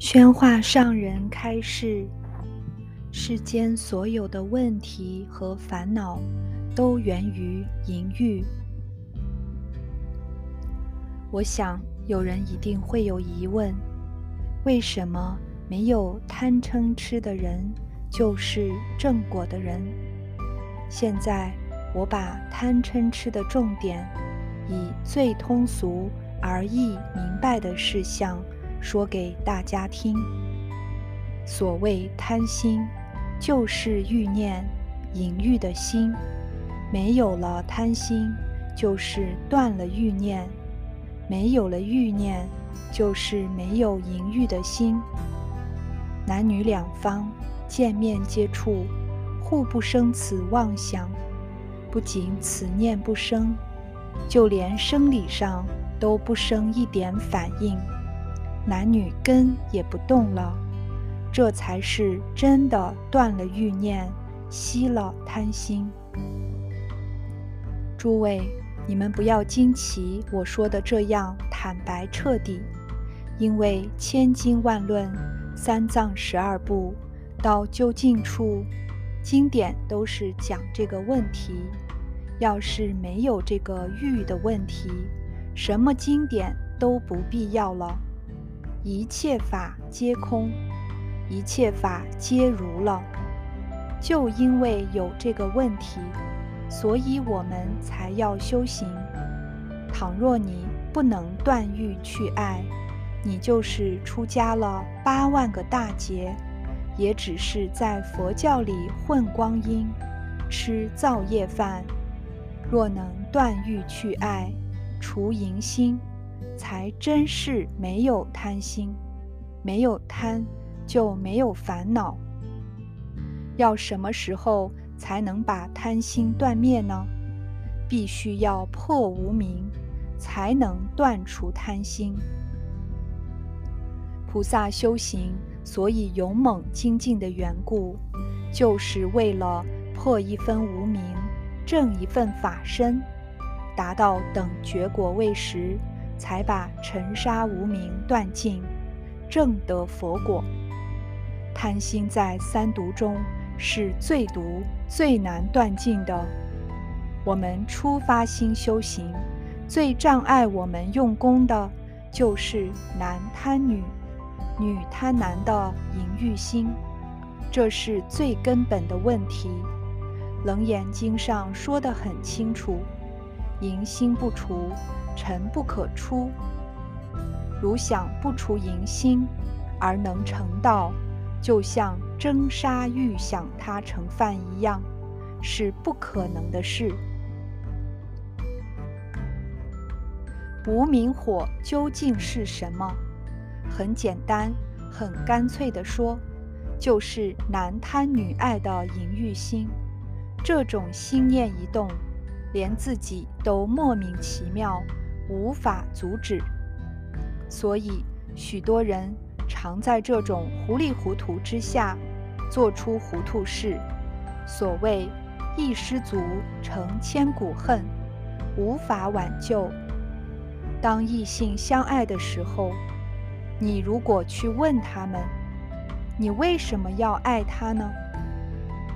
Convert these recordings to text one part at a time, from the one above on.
宣化上人开示：世间所有的问题和烦恼，都源于淫欲。我想有人一定会有疑问：为什么没有贪嗔痴的人就是正果的人？现在我把贪嗔痴的重点，以最通俗而易明白的事项。说给大家听。所谓贪心，就是欲念、淫欲的心。没有了贪心，就是断了欲念；没有了欲念，就是没有淫欲的心。男女两方见面接触，互不生此妄想。不仅此念不生，就连生理上都不生一点反应。男女根也不动了，这才是真的断了欲念，息了贪心。诸位，你们不要惊奇我说的这样坦白彻底，因为千经万论、三藏十二部到究竟处，经典都是讲这个问题。要是没有这个欲的问题，什么经典都不必要了。一切法皆空，一切法皆如了。就因为有这个问题，所以我们才要修行。倘若你不能断欲去爱，你就是出家了八万个大劫，也只是在佛教里混光阴，吃造业饭。若能断欲去爱，除淫心。才真是没有贪心，没有贪就没有烦恼。要什么时候才能把贪心断灭呢？必须要破无明，才能断除贪心。菩萨修行所以勇猛精进的缘故，就是为了破一分无明，正一份法身，达到等觉果位时。才把尘沙无名断尽，正得佛果。贪心在三毒中是最毒、最难断尽的。我们初发心修行，最障碍我们用功的，就是男贪女、女贪男的淫欲心，这是最根本的问题。楞严经上说得很清楚：淫心不除。尘不可出，如想不除淫心而能成道，就像蒸沙欲想它成饭一样，是不可能的事。无明火究竟是什么？很简单，很干脆的说，就是男贪女爱的淫欲心。这种心念一动，连自己都莫名其妙。无法阻止，所以许多人常在这种糊里糊涂之下做出糊涂事。所谓一失足成千古恨，无法挽救。当异性相爱的时候，你如果去问他们，你为什么要爱他呢？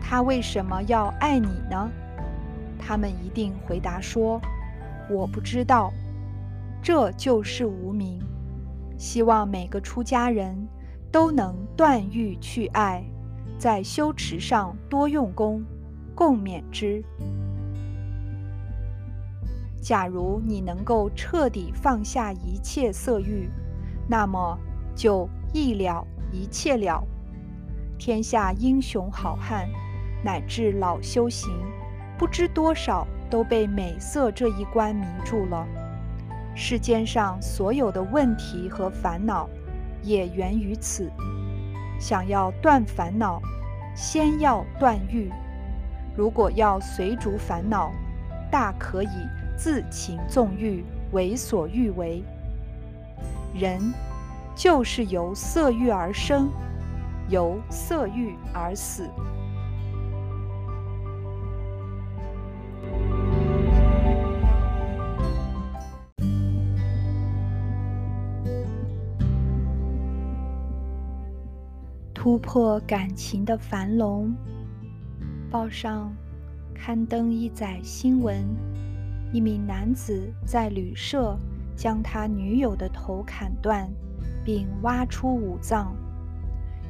他为什么要爱你呢？他们一定回答说：“我不知道。”这就是无名。希望每个出家人都能断欲去爱，在修持上多用功，共勉之。假如你能够彻底放下一切色欲，那么就一了一切了。天下英雄好汉，乃至老修行，不知多少都被美色这一关迷住了。世间上所有的问题和烦恼，也源于此。想要断烦恼，先要断欲。如果要随逐烦恼，大可以自情纵欲，为所欲为。人就是由色欲而生，由色欲而死。突破感情的樊笼。报上刊登一载新闻：一名男子在旅社将他女友的头砍断，并挖出五脏。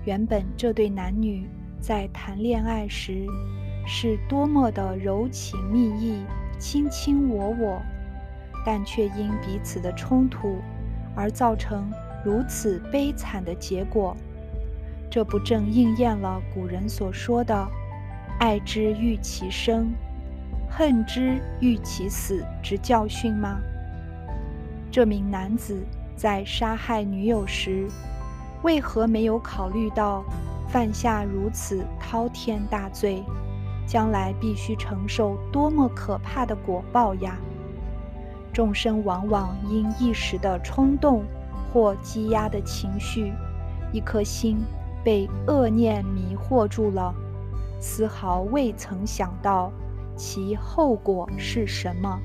原本这对男女在谈恋爱时是多么的柔情蜜意、卿卿我我，但却因彼此的冲突而造成如此悲惨的结果。这不正应验了古人所说的？爱之欲其生，恨之欲其死之教训吗？这名男子在杀害女友时，为何没有考虑到犯下如此滔天大罪，将来必须承受多么可怕的果报呀？众生往往因一时的冲动或积压的情绪，一颗心被恶念迷惑住了。丝毫未曾想到其后果是什么。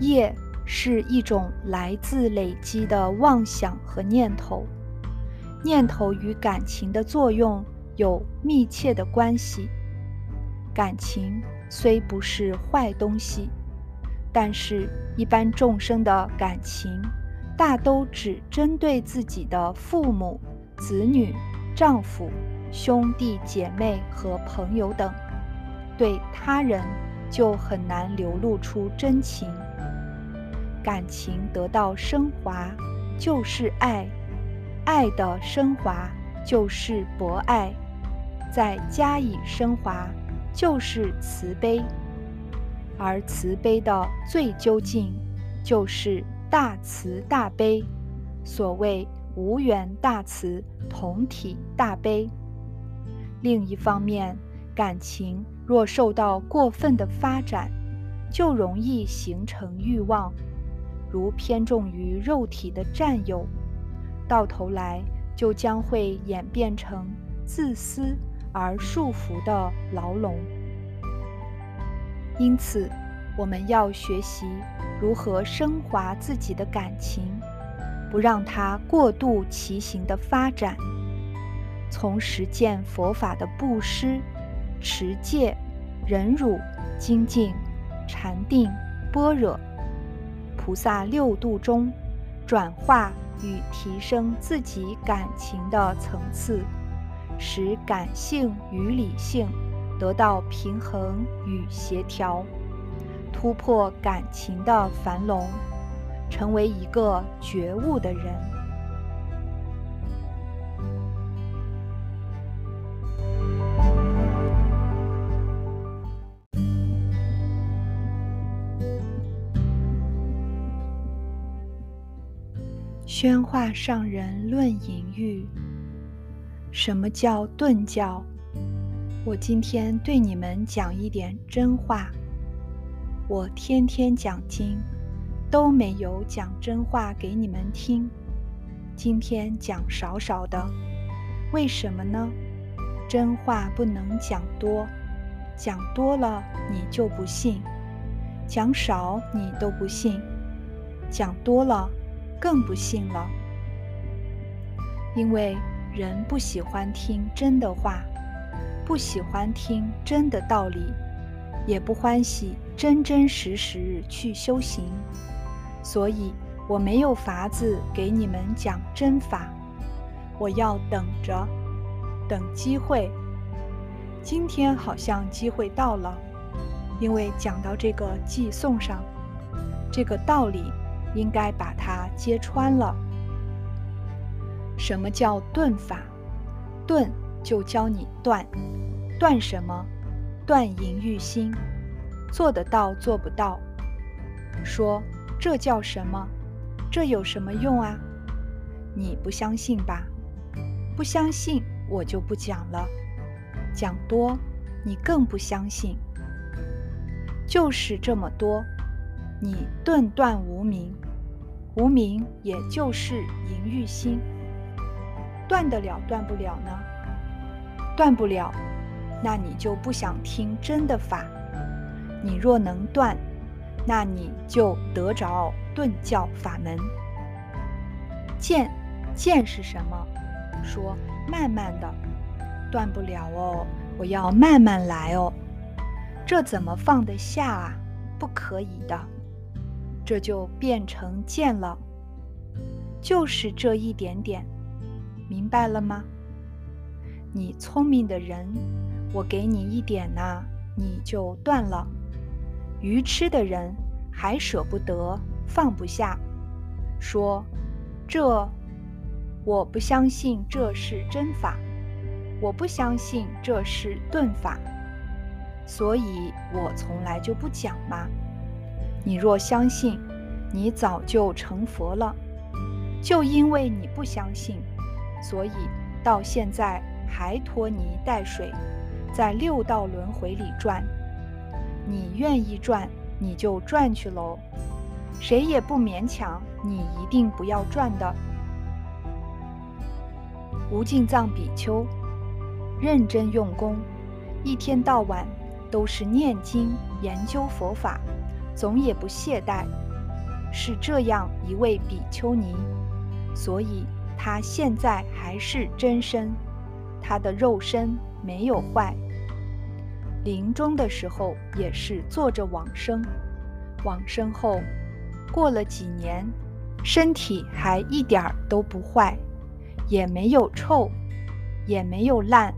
业是一种来自累积的妄想和念头，念头与感情的作用有密切的关系。感情虽不是坏东西，但是一般众生的感情大都只针对自己的父母、子女、丈夫。兄弟姐妹和朋友等，对他人就很难流露出真情。感情得到升华，就是爱；爱的升华就是博爱；再加以升华，就是慈悲。而慈悲的最究竟，就是大慈大悲。所谓无缘大慈，同体大悲。另一方面，感情若受到过分的发展，就容易形成欲望，如偏重于肉体的占有，到头来就将会演变成自私而束缚的牢笼。因此，我们要学习如何升华自己的感情，不让它过度畸形的发展。从实践佛法的布施、持戒、忍辱、精进、禅定、般若、菩萨六度中，转化与提升自己感情的层次，使感性与理性得到平衡与协调，突破感情的樊笼，成为一个觉悟的人。宣化上人论隐喻。什么叫顿教？我今天对你们讲一点真话。我天天讲经，都没有讲真话给你们听。今天讲少少的，为什么呢？真话不能讲多，讲多了你就不信；讲少你都不信，讲多了。更不信了，因为人不喜欢听真的话，不喜欢听真的道理，也不欢喜真真实实去修行，所以我没有法子给你们讲真法，我要等着，等机会。今天好像机会到了，因为讲到这个寄送上，这个道理。应该把它揭穿了。什么叫顿法？顿就教你断，断什么？断淫欲心。做得到做不到？说这叫什么？这有什么用啊？你不相信吧？不相信我就不讲了。讲多，你更不相信。就是这么多。你顿断无名，无名也就是淫欲心，断得了断不了呢？断不了，那你就不想听真的法。你若能断，那你就得着顿教法门。见，见是什么？说：“慢慢的，断不了哦，我要慢慢来哦。”这怎么放得下啊？不可以的，这就变成剑了。就是这一点点，明白了吗？你聪明的人，我给你一点呐，你就断了；愚痴的人还舍不得，放不下，说这我不相信这是真法，我不相信这是顿法。所以我从来就不讲嘛。你若相信，你早就成佛了。就因为你不相信，所以到现在还拖泥带水，在六道轮回里转。你愿意转，你就转去喽。谁也不勉强你，一定不要转的。无尽藏比丘认真用功，一天到晚。都是念经研究佛法，总也不懈怠，是这样一位比丘尼，所以他现在还是真身，他的肉身没有坏。临终的时候也是坐着往生，往生后过了几年，身体还一点儿都不坏，也没有臭，也没有烂，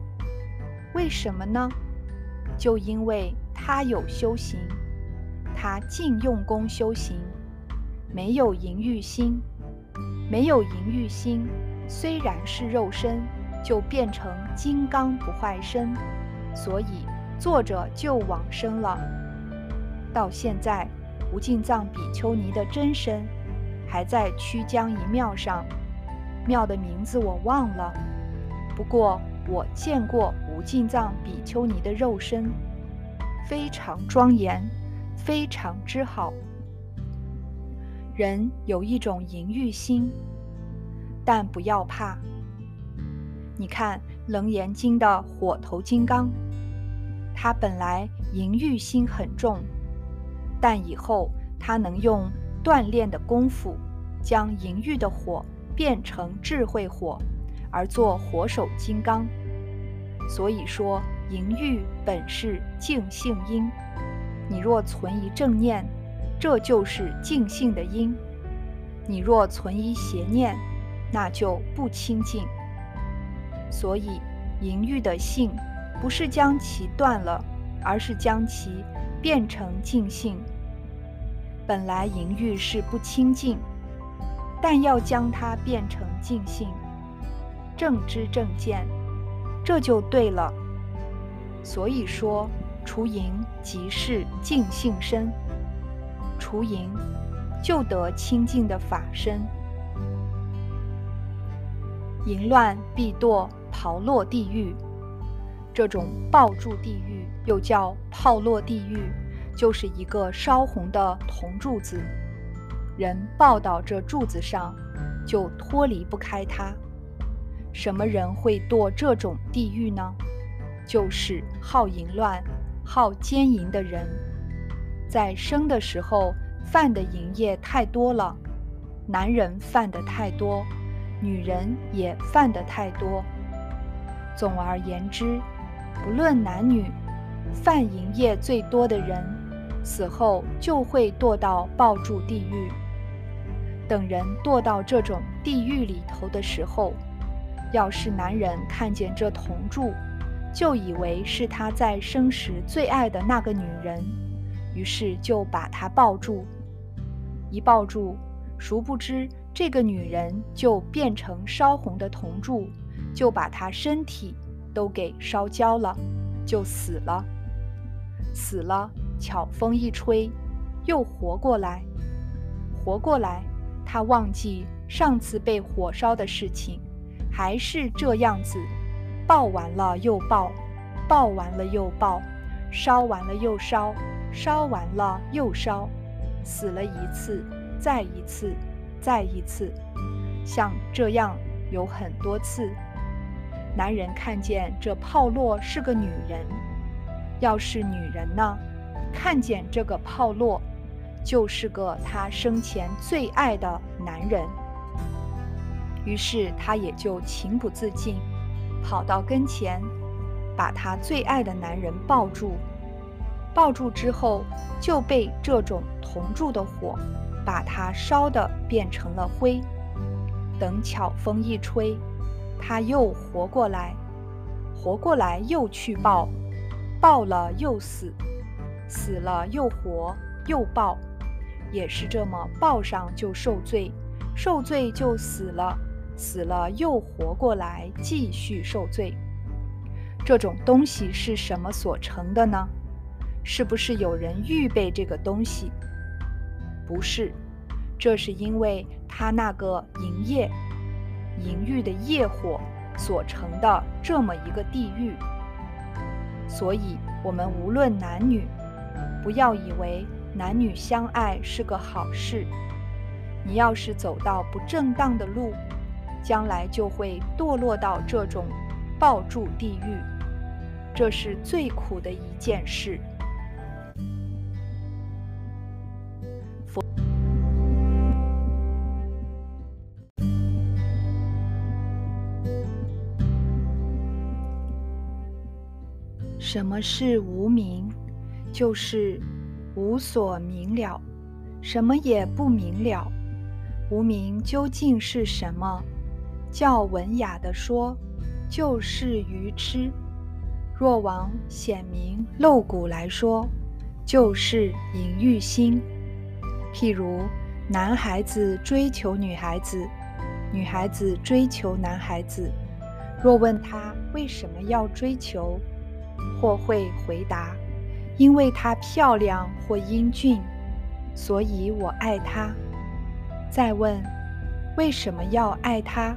为什么呢？就因为他有修行，他尽用功修行，没有淫欲心，没有淫欲心，虽然是肉身，就变成金刚不坏身，所以坐着就往生了。到现在，无尽藏比丘尼的真身还在曲江一庙上，庙的名字我忘了，不过。我见过无尽藏比丘尼的肉身，非常庄严，非常之好。人有一种淫欲心，但不要怕。你看《楞严经》的火头金刚，他本来淫欲心很重，但以后他能用锻炼的功夫，将淫欲的火变成智慧火。而做火手金刚，所以说淫欲本是净性因。你若存一正念，这就是净性的因；你若存一邪念，那就不清净。所以淫欲的性不是将其断了，而是将其变成净性。本来淫欲是不清净，但要将它变成净性。正知正见，这就对了。所以说，除淫即是净性身，除淫就得清净的法身。淫乱必堕炮落地狱，这种爆住地狱又叫炮落地狱，就是一个烧红的铜柱子，人抱到这柱子上，就脱离不开它。什么人会堕这种地狱呢？就是好淫乱、好奸淫的人，在生的时候犯的淫业太多了，男人犯的太多，女人也犯的太多。总而言之，不论男女，犯淫业最多的人，死后就会堕到抱住地狱。等人堕到这种地狱里头的时候，要是男人看见这铜柱，就以为是他在生时最爱的那个女人，于是就把她抱住。一抱住，殊不知这个女人就变成烧红的铜柱，就把她身体都给烧焦了，就死了。死了，巧风一吹，又活过来。活过来，他忘记上次被火烧的事情。还是这样子，爆完了又爆，爆完了又爆，烧完了又烧，烧完了又烧，死了一次，再一次，再一次，像这样有很多次。男人看见这炮烙是个女人，要是女人呢，看见这个炮烙，就是个他生前最爱的男人。于是他也就情不自禁，跑到跟前，把他最爱的男人抱住。抱住之后，就被这种同住的火，把他烧的变成了灰。等巧风一吹，他又活过来，活过来又去抱，抱了又死，死了又活又抱，也是这么抱上就受罪，受罪就死了。死了又活过来，继续受罪。这种东西是什么所成的呢？是不是有人预备这个东西？不是，这是因为他那个淫业、淫欲的业火所成的这么一个地狱。所以，我们无论男女，不要以为男女相爱是个好事。你要是走到不正当的路，将来就会堕落到这种抱住地狱，这是最苦的一件事。佛什么是无明？就是无所明了，什么也不明了。无明究竟是什么？较文雅的说，就是愚痴；若往显明露骨来说，就是淫欲心。譬如男孩子追求女孩子，女孩子追求男孩子，若问他为什么要追求，或会回答：因为她漂亮或英俊，所以我爱她。再问为什么要爱她？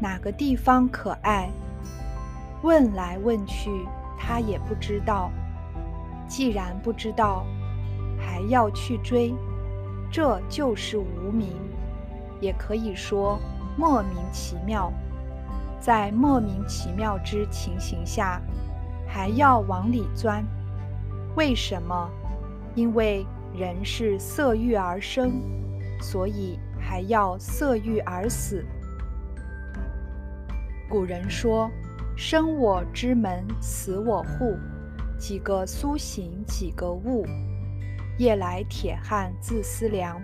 哪个地方可爱？问来问去，他也不知道。既然不知道，还要去追，这就是无名，也可以说莫名其妙。在莫名其妙之情形下，还要往里钻，为什么？因为人是色欲而生，所以还要色欲而死。古人说：“生我之门，死我户。几个苏醒，几个悟。夜来铁汉自思量，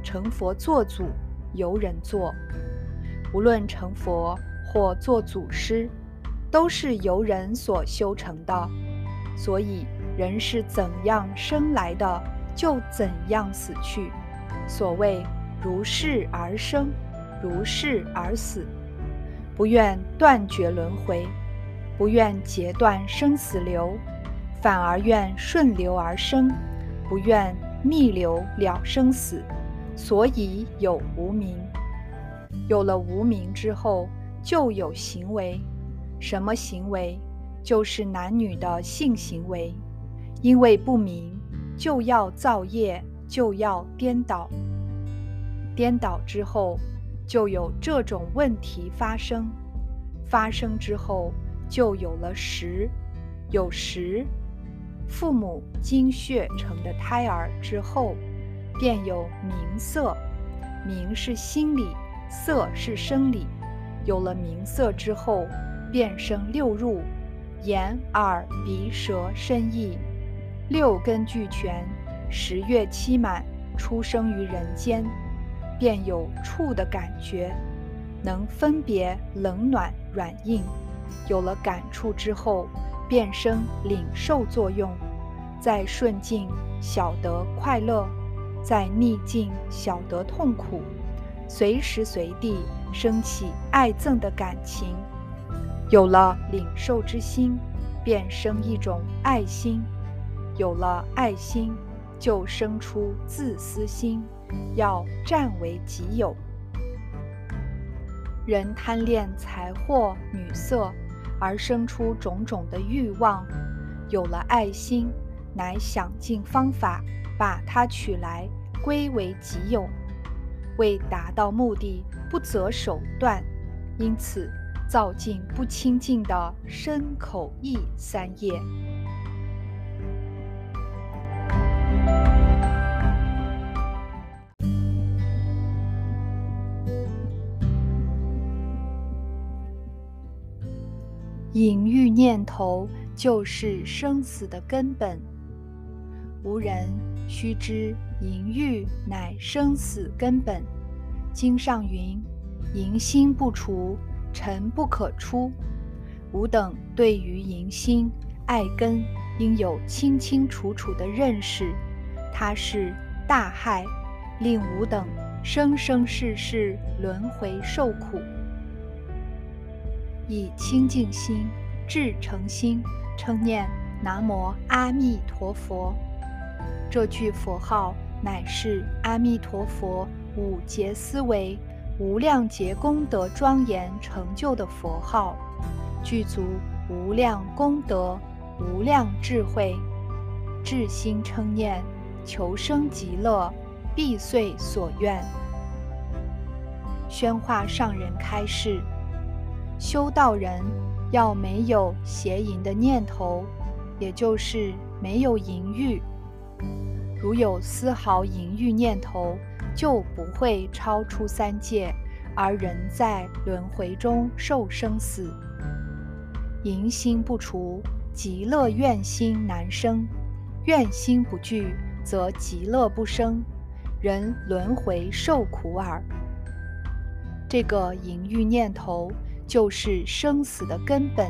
成佛做祖由人做。无论成佛或做祖师，都是由人所修成的。所以，人是怎样生来的，就怎样死去。所谓如是而生，如是而死。”不愿断绝轮回，不愿截断生死流，反而愿顺流而生，不愿逆流了生死，所以有无名。有了无名之后，就有行为。什么行为？就是男女的性行为。因为不明，就要造业，就要颠倒。颠倒之后。就有这种问题发生，发生之后就有了时，有时，父母精血成的胎儿之后，便有名色，名是心理，色是生理，有了名色之后，便生六入，眼、耳、鼻、舌、身、意，六根俱全，十月期满，出生于人间。便有触的感觉，能分别冷暖软硬。有了感触之后，便生领受作用，在顺境晓得快乐，在逆境晓得痛苦，随时随地升起爱憎的感情。有了领受之心，便生一种爱心。有了爱心，就生出自私心。要占为己有，人贪恋财货、女色，而生出种种的欲望。有了爱心，乃想尽方法把它取来归为己有。为达到目的，不择手段，因此造尽不清净的身口意三业，淫欲念头就是生死的根本。无人须知，淫欲乃生死根本。经上云：“淫心不除。”尘不可出。”吾等对于淫心、爱根，应有清清楚楚的认识。它是大害，令吾等生生世世轮回受苦。以清净心、至诚心称念南无阿弥陀佛。这句佛号乃是阿弥陀佛五劫思维、无量劫功德庄严成就的佛号，具足无量功德、无量智慧。至心称念，求生极乐，必遂所愿。宣化上人开示。修道人要没有邪淫的念头，也就是没有淫欲。如有丝毫淫欲念头，就不会超出三界，而人在轮回中受生死。淫心不除，极乐愿心难生；愿心不具，则极乐不生，人轮回受苦耳。这个淫欲念头。就是生死的根本，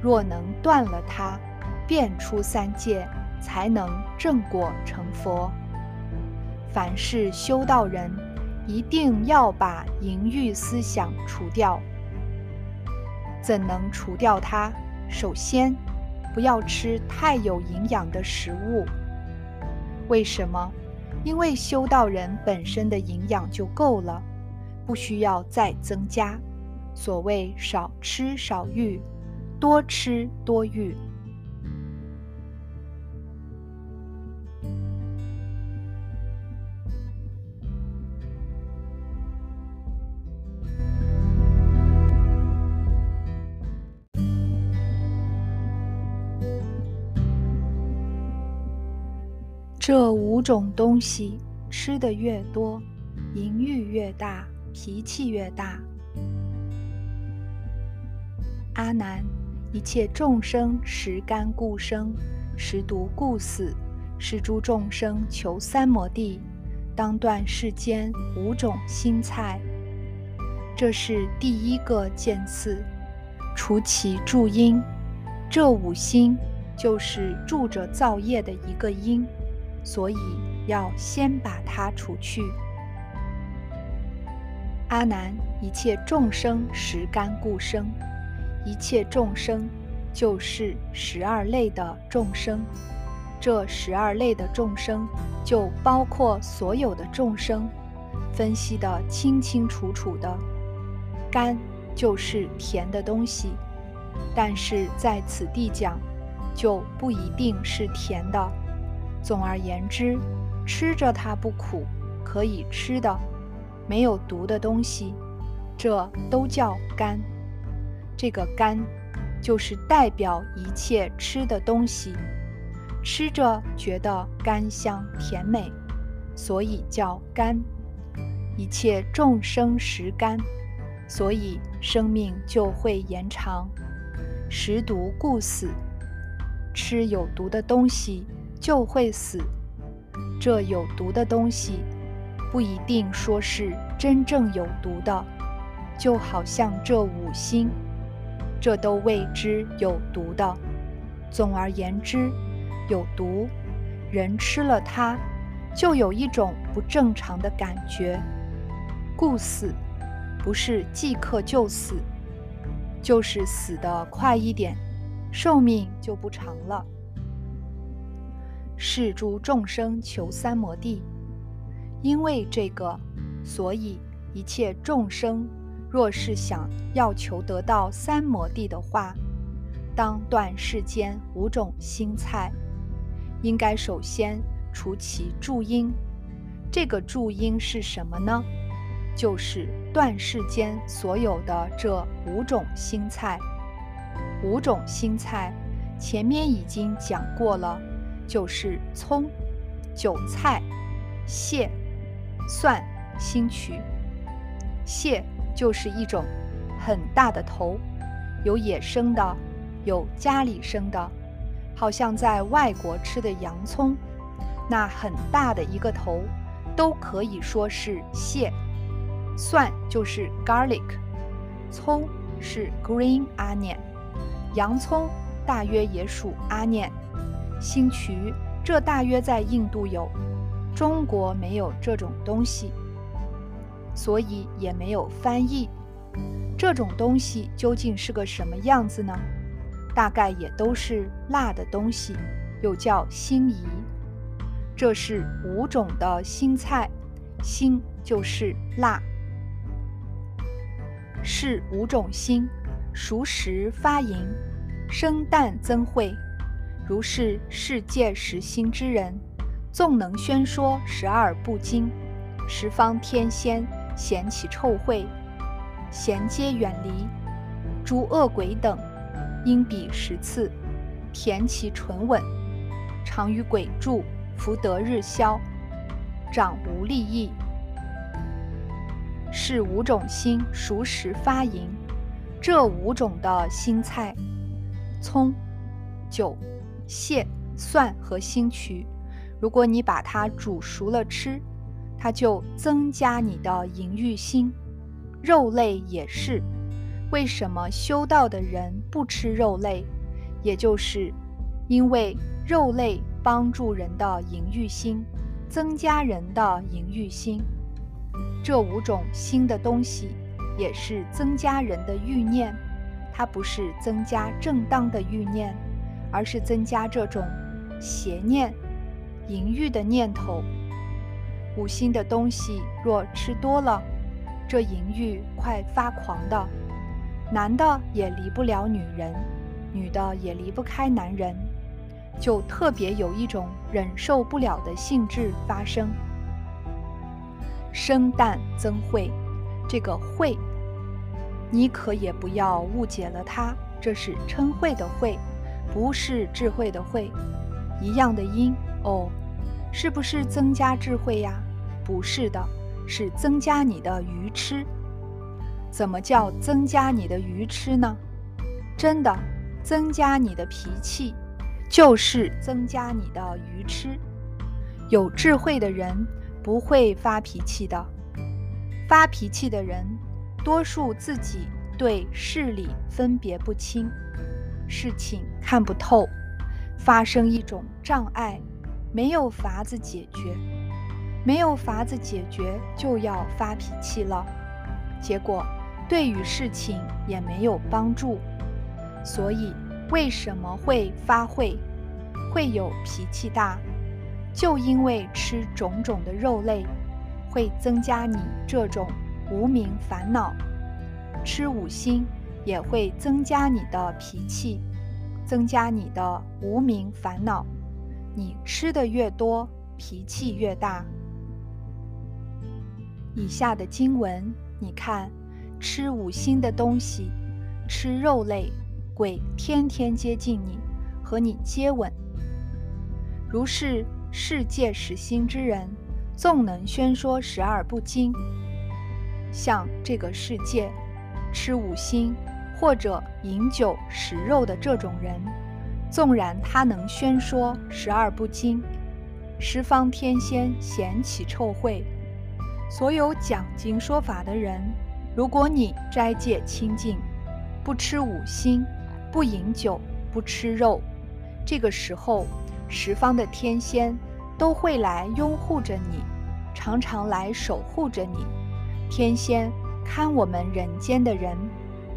若能断了它，变出三界，才能正果成佛。凡是修道人，一定要把淫欲思想除掉。怎能除掉它？首先，不要吃太有营养的食物。为什么？因为修道人本身的营养就够了，不需要再增加。所谓少吃少欲，多吃多欲。这五种东西吃的越多，淫欲越大，脾气越大。阿难，一切众生食甘故生，食毒故死，是诸众生求三摩地，当断世间五种心菜。这是第一个见次，除其助因。这五心就是住着造业的一个因，所以要先把它除去。阿难，一切众生食甘故生。一切众生就是十二类的众生，这十二类的众生就包括所有的众生，分析的清清楚楚的。甘就是甜的东西，但是在此地讲，就不一定是甜的。总而言之，吃着它不苦，可以吃的，没有毒的东西，这都叫甘。这个甘，就是代表一切吃的东西，吃着觉得甘香甜美，所以叫甘。一切众生食甘，所以生命就会延长。食毒故死，吃有毒的东西就会死。这有毒的东西，不一定说是真正有毒的，就好像这五星。这都谓之有毒的。总而言之，有毒，人吃了它，就有一种不正常的感觉，故死，不是即刻就死，就是死得快一点，寿命就不长了。是诸众生求三摩地，因为这个，所以一切众生。若是想要求得到三摩地的话，当断世间五种心菜，应该首先除其助因。这个助因是什么呢？就是断世间所有的这五种心菜。五种心菜前面已经讲过了，就是葱、韭菜、蟹、蒜、新曲、蟹。就是一种很大的头，有野生的，有家里生的，好像在外国吃的洋葱，那很大的一个头，都可以说是蟹。蒜就是 garlic，葱是 green onion，洋葱大约也属 onion，星渠这大约在印度有，中国没有这种东西，所以也没有翻译。这种东西究竟是个什么样子呢？大概也都是辣的东西，又叫辛夷。这是五种的辛菜，辛就是辣。是五种辛，熟食发淫，生旦增慧。如是世界实心之人，纵能宣说十二部经，十方天仙嫌其臭秽，贤皆远离。诸恶鬼等，应彼十次，填其唇吻，常与鬼住，福德日消，长无利益。是五种心熟食发淫，这五种的心菜，葱、韭、蟹、蒜和星渠，如果你把它煮熟了吃，它就增加你的淫欲心。肉类也是，为什么修道的人不吃肉类？也就是因为肉类帮助人的淫欲心，增加人的淫欲心。这五种新的东西，也是增加人的欲念，它不是增加正当的欲念，而是增加这种邪念、淫欲的念头。五心的东西若吃多了，这淫欲快发狂的，男的也离不了女人，女的也离不开男人，就特别有一种忍受不了的性质发生。生旦增慧，这个慧，你可也不要误解了它，这是称慧的慧，不是智慧的慧。一样的音哦，是不是增加智慧呀？不是的，是增加你的愚痴。怎么叫增加你的愚痴呢？真的，增加你的脾气，就是增加你的愚痴。有智慧的人。不会发脾气的。发脾气的人，多数自己对事理分别不清，事情看不透，发生一种障碍，没有法子解决，没有法子解决就要发脾气了，结果对于事情也没有帮助。所以为什么会发会，会有脾气大？就因为吃种种的肉类，会增加你这种无名烦恼；吃五辛也会增加你的脾气，增加你的无名烦恼。你吃的越多，脾气越大。以下的经文，你看，吃五辛的东西，吃肉类，鬼天天接近你，和你接吻，如是。世界实心之人，纵能宣说十二不经。像这个世界吃五辛或者饮酒食肉的这种人，纵然他能宣说十二不经，十方天仙嫌其臭秽。所有讲经说法的人，如果你斋戒清净，不吃五辛，不饮酒，不吃肉，这个时候。十方的天仙都会来拥护着你，常常来守护着你。天仙看我们人间的人，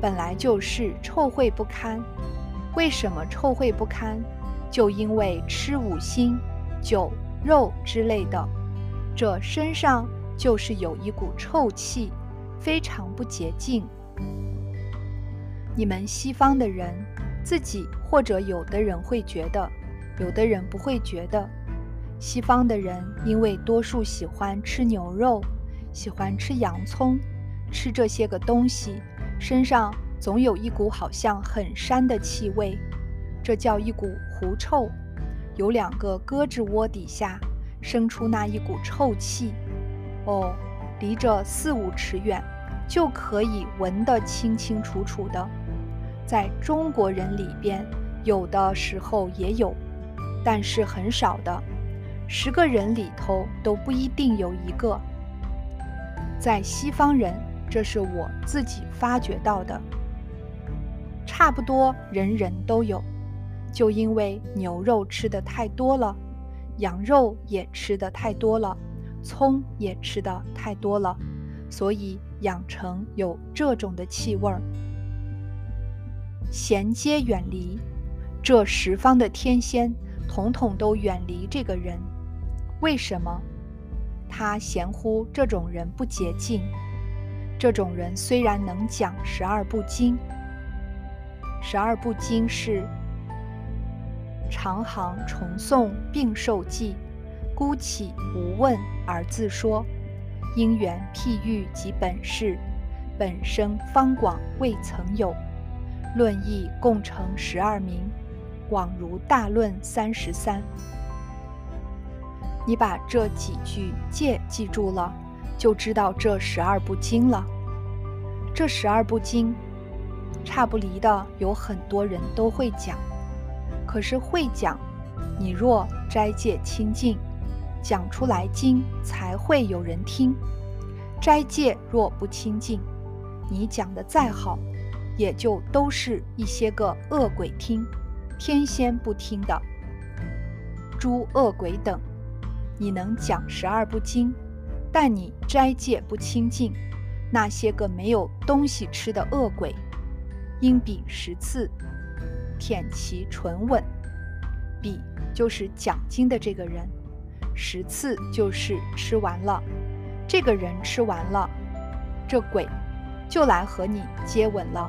本来就是臭秽不堪。为什么臭秽不堪？就因为吃五辛、酒、肉之类的，这身上就是有一股臭气，非常不洁净。你们西方的人，自己或者有的人会觉得。有的人不会觉得，西方的人因为多数喜欢吃牛肉，喜欢吃洋葱，吃这些个东西，身上总有一股好像很膻的气味，这叫一股狐臭。有两个胳肢窝底下生出那一股臭气，哦，离着四五尺远就可以闻得清清楚楚的。在中国人里边，有的时候也有，但是很少的。十个人里头都不一定有一个。在西方人，这是我自己发觉到的，差不多人人都有。就因为牛肉吃的太多了，羊肉也吃的太多了，葱也吃的太多了，所以养成有这种的气味儿。衔接远离，这十方的天仙统统都远离这个人。为什么？他嫌乎这种人不洁净。这种人虽然能讲十二部经，十二部经是长行重诵并受记，孤起无问而自说，因缘譬喻及本事，本生方广未曾有。论义共成十二名，广如大论三十三。你把这几句戒记住了，就知道这十二部经了。这十二部经，差不离的有很多人都会讲，可是会讲，你若斋戒清净，讲出来经才会有人听。斋戒若不清净，你讲的再好。也就都是一些个恶鬼听，天仙不听的诸恶鬼等。你能讲十二部经，但你斋戒不清净，那些个没有东西吃的恶鬼，应比十次，舔其唇吻。比就是讲经的这个人，十次就是吃完了。这个人吃完了，这鬼就来和你接吻了。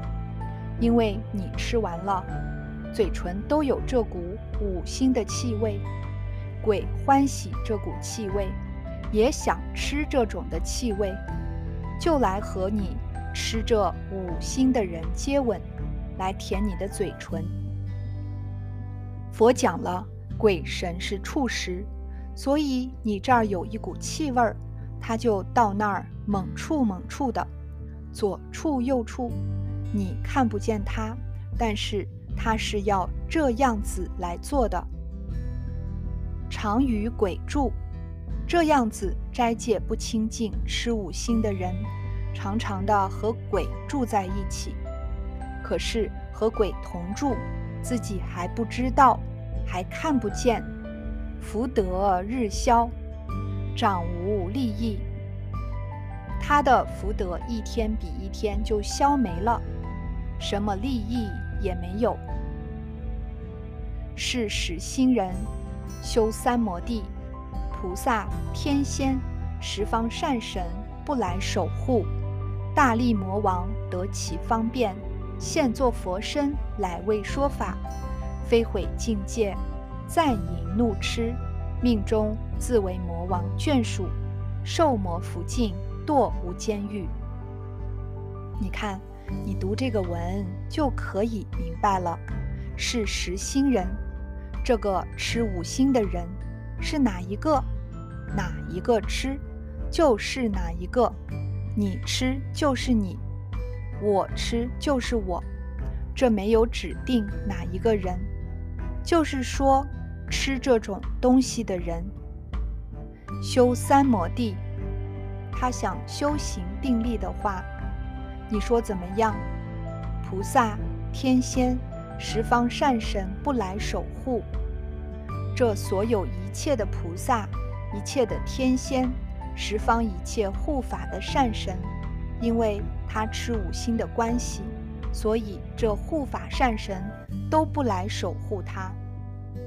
因为你吃完了，嘴唇都有这股五星的气味，鬼欢喜这股气味，也想吃这种的气味，就来和你吃这五星的人接吻，来舔你的嘴唇。佛讲了，鬼神是触食，所以你这儿有一股气味儿，他就到那儿猛触猛触的，左触右触。你看不见他，但是他是要这样子来做的。常与鬼住，这样子斋戒不清净、吃五星的人，常常的和鬼住在一起。可是和鬼同住，自己还不知道，还看不见，福德日消，长无利益。他的福德一天比一天就消没了。什么利益也没有，是使心人修三摩地，菩萨、天仙、十方善神不来守护，大力魔王得其方便，现作佛身来为说法，非毁境界，暂引怒痴，命中自为魔王眷属，受魔福境，堕无间狱。你看。你读这个文就可以明白了，是十心人，这个吃五星的人是哪一个？哪一个吃，就是哪一个。你吃就是你，我吃就是我，这没有指定哪一个人，就是说吃这种东西的人，修三摩地，他想修行定力的话。你说怎么样？菩萨、天仙、十方善神不来守护，这所有一切的菩萨、一切的天仙、十方一切护法的善神，因为他吃五星的关系，所以这护法善神都不来守护他。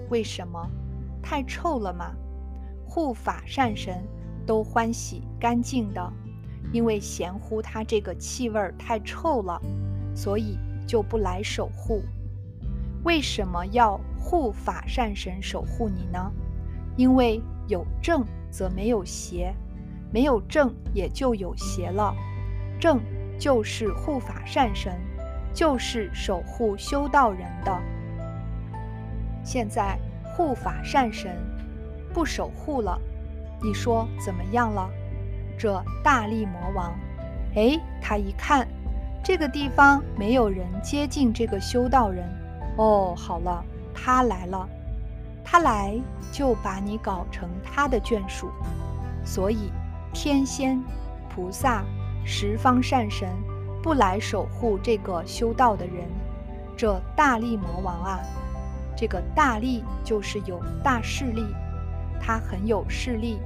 为什么？太臭了吗？护法善神都欢喜干净的。因为嫌乎他这个气味太臭了，所以就不来守护。为什么要护法善神守护你呢？因为有正则没有邪，没有正也就有邪了。正就是护法善神，就是守护修道人的。现在护法善神不守护了，你说怎么样了？这大力魔王，哎，他一看，这个地方没有人接近这个修道人。哦，好了，他来了，他来就把你搞成他的眷属。所以，天仙、菩萨、十方善神不来守护这个修道的人。这大力魔王啊，这个大力就是有大势力，他很有势力，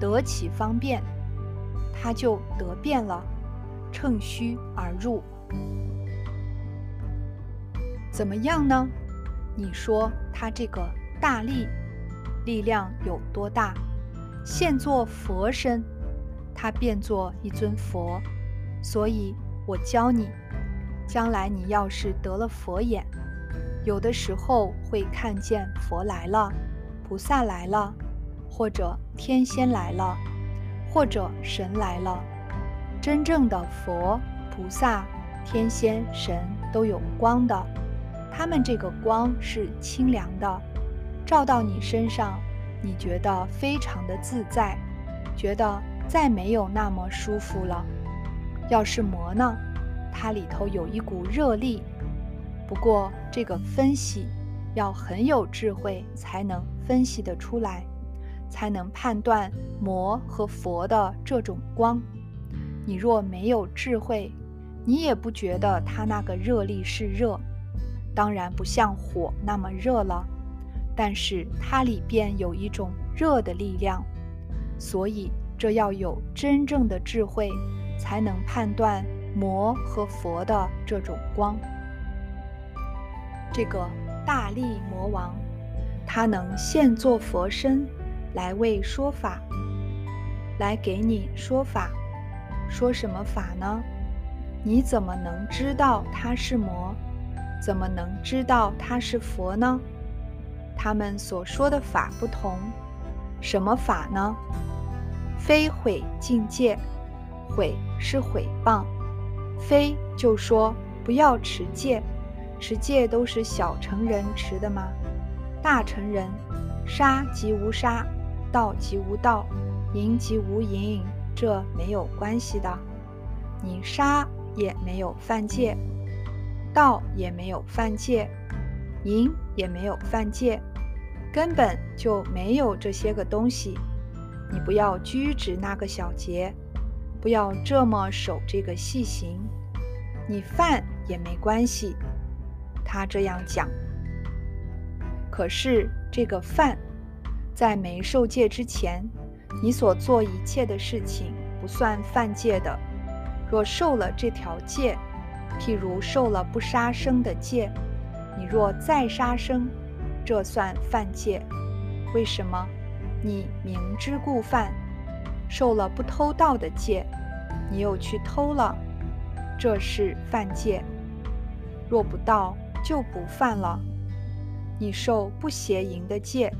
得其方便，他就得便了，趁虚而入。怎么样呢？你说他这个大力力量有多大？现做佛身，他变作一尊佛，所以我教你，将来你要是得了佛眼，有的时候会看见佛来了，菩萨来了，或者天仙来了，或者神来了。真正的佛、菩萨、天仙、神都有光的，他们这个光是清凉的，照到你身上。你觉得非常的自在，觉得再没有那么舒服了。要是魔呢，它里头有一股热力。不过这个分析要很有智慧才能分析得出来，才能判断魔和佛的这种光。你若没有智慧，你也不觉得它那个热力是热，当然不像火那么热了。但是它里边有一种热的力量，所以这要有真正的智慧，才能判断魔和佛的这种光。这个大力魔王，他能现作佛身来为说法，来给你说法。说什么法呢？你怎么能知道他是魔？怎么能知道他是佛呢？他们所说的法不同，什么法呢？非毁境界，毁是毁谤，非就说不要持戒，持戒都是小成人持的吗？大成人，杀即无杀，道即无道，淫即无淫，这没有关系的。你杀也没有犯戒，道也没有犯戒。淫也没有犯戒，根本就没有这些个东西。你不要拘执那个小节，不要这么守这个细行。你犯也没关系。他这样讲。可是这个犯，在没受戒之前，你所做一切的事情不算犯戒的。若受了这条戒，譬如受了不杀生的戒。你若再杀生，这算犯戒。为什么？你明知故犯，受了不偷盗的戒，你又去偷了，这是犯戒。若不盗，就不犯了。你受不邪淫的戒，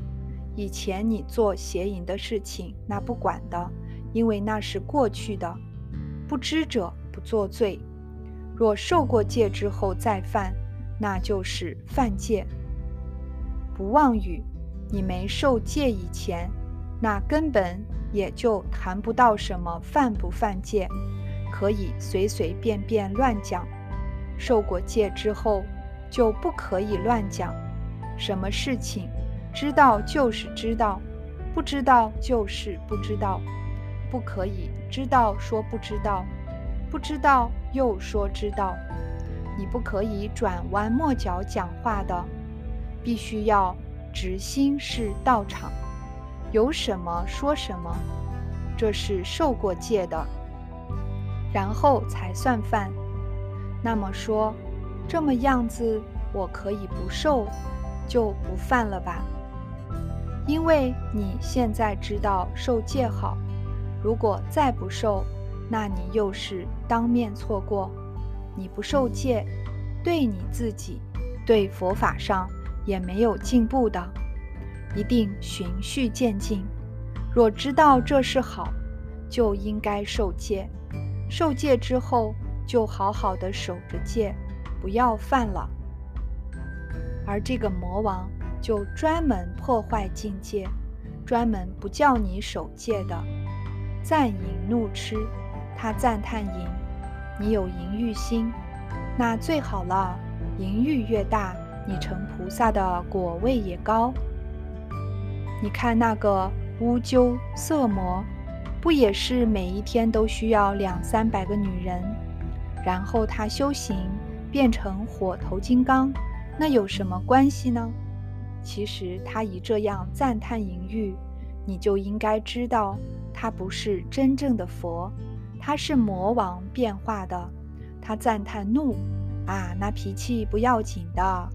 以前你做邪淫的事情，那不管的，因为那是过去的。不知者不作罪。若受过戒之后再犯，那就是犯戒，不妄语。你没受戒以前，那根本也就谈不到什么犯不犯戒，可以随随便便乱讲。受过戒之后，就不可以乱讲。什么事情，知道就是知道，不知道就是不知道，不可以知道说不知道，不知道又说知道。你不可以转弯抹角讲话的，必须要直心是道场，有什么说什么，这是受过戒的，然后才算犯。那么说，这么样子我可以不受，就不犯了吧？因为你现在知道受戒好，如果再不受，那你又是当面错过。你不受戒，对你自己，对佛法上也没有进步的，一定循序渐进。若知道这是好，就应该受戒。受戒之后，就好好的守着戒，不要犯了。而这个魔王就专门破坏境界，专门不叫你守戒的，赞淫怒痴，他赞叹淫。你有淫欲心，那最好了。淫欲越大，你成菩萨的果位也高。你看那个乌鸠色魔，不也是每一天都需要两三百个女人，然后他修行变成火头金刚，那有什么关系呢？其实他以这样赞叹淫欲，你就应该知道，他不是真正的佛，他是魔王变化的。他赞叹怒。啊，那脾气不要紧的，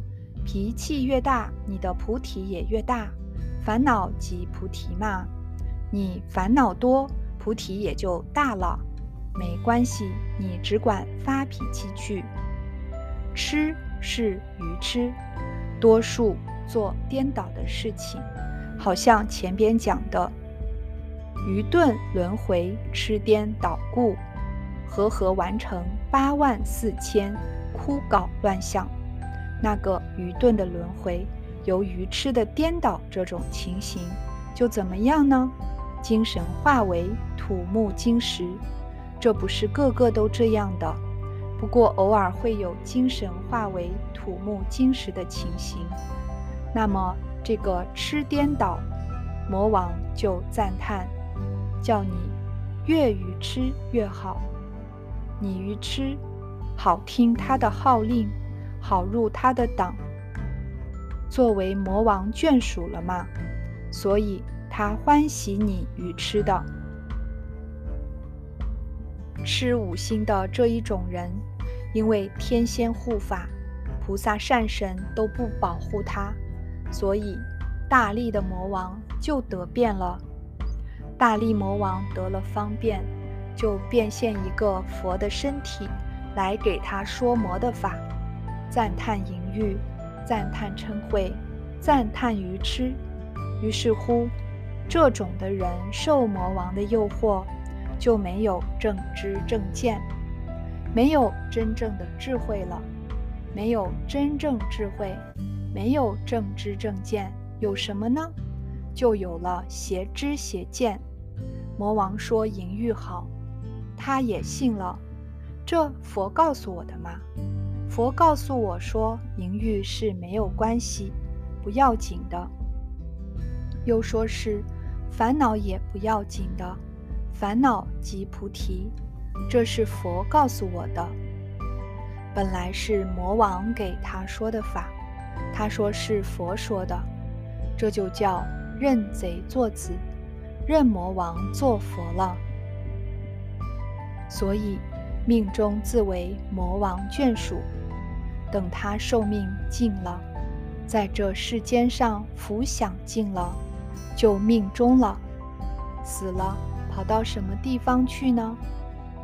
脾气越大，你的菩提也越大。烦恼即菩提嘛，你烦恼多，菩提也就大了。没关系，你只管发脾气去。吃是愚痴，多数做颠倒的事情，好像前边讲的愚钝轮回，吃颠倒故，和合完成八万四千。枯槁乱象，那个愚钝的轮回，由愚痴的颠倒这种情形，就怎么样呢？精神化为土木金石，这不是个个都这样的，不过偶尔会有精神化为土木金石的情形。那么这个痴颠倒，魔王就赞叹，叫你越愚痴越好，你愚痴。好听他的号令，好入他的党，作为魔王眷属了吗？所以他欢喜你愚痴的，吃五星的这一种人，因为天仙护法、菩萨善神都不保护他，所以大力的魔王就得变了。大力魔王得了方便，就变现一个佛的身体。来给他说魔的法，赞叹淫欲，赞叹嗔恚，赞叹愚痴。于是乎，这种的人受魔王的诱惑，就没有正知正见，没有真正的智慧了。没有真正智慧，没有正知正见，有什么呢？就有了邪知邪见。魔王说淫欲好，他也信了。这佛告诉我的吗？佛告诉我说，淫欲是没有关系，不要紧的。又说是烦恼也不要紧的，烦恼即菩提。这是佛告诉我的。本来是魔王给他说的法，他说是佛说的，这就叫认贼作子，任魔王做佛了。所以。命中自为魔王眷属，等他寿命尽了，在这世间上福享尽了，就命中了。死了，跑到什么地方去呢？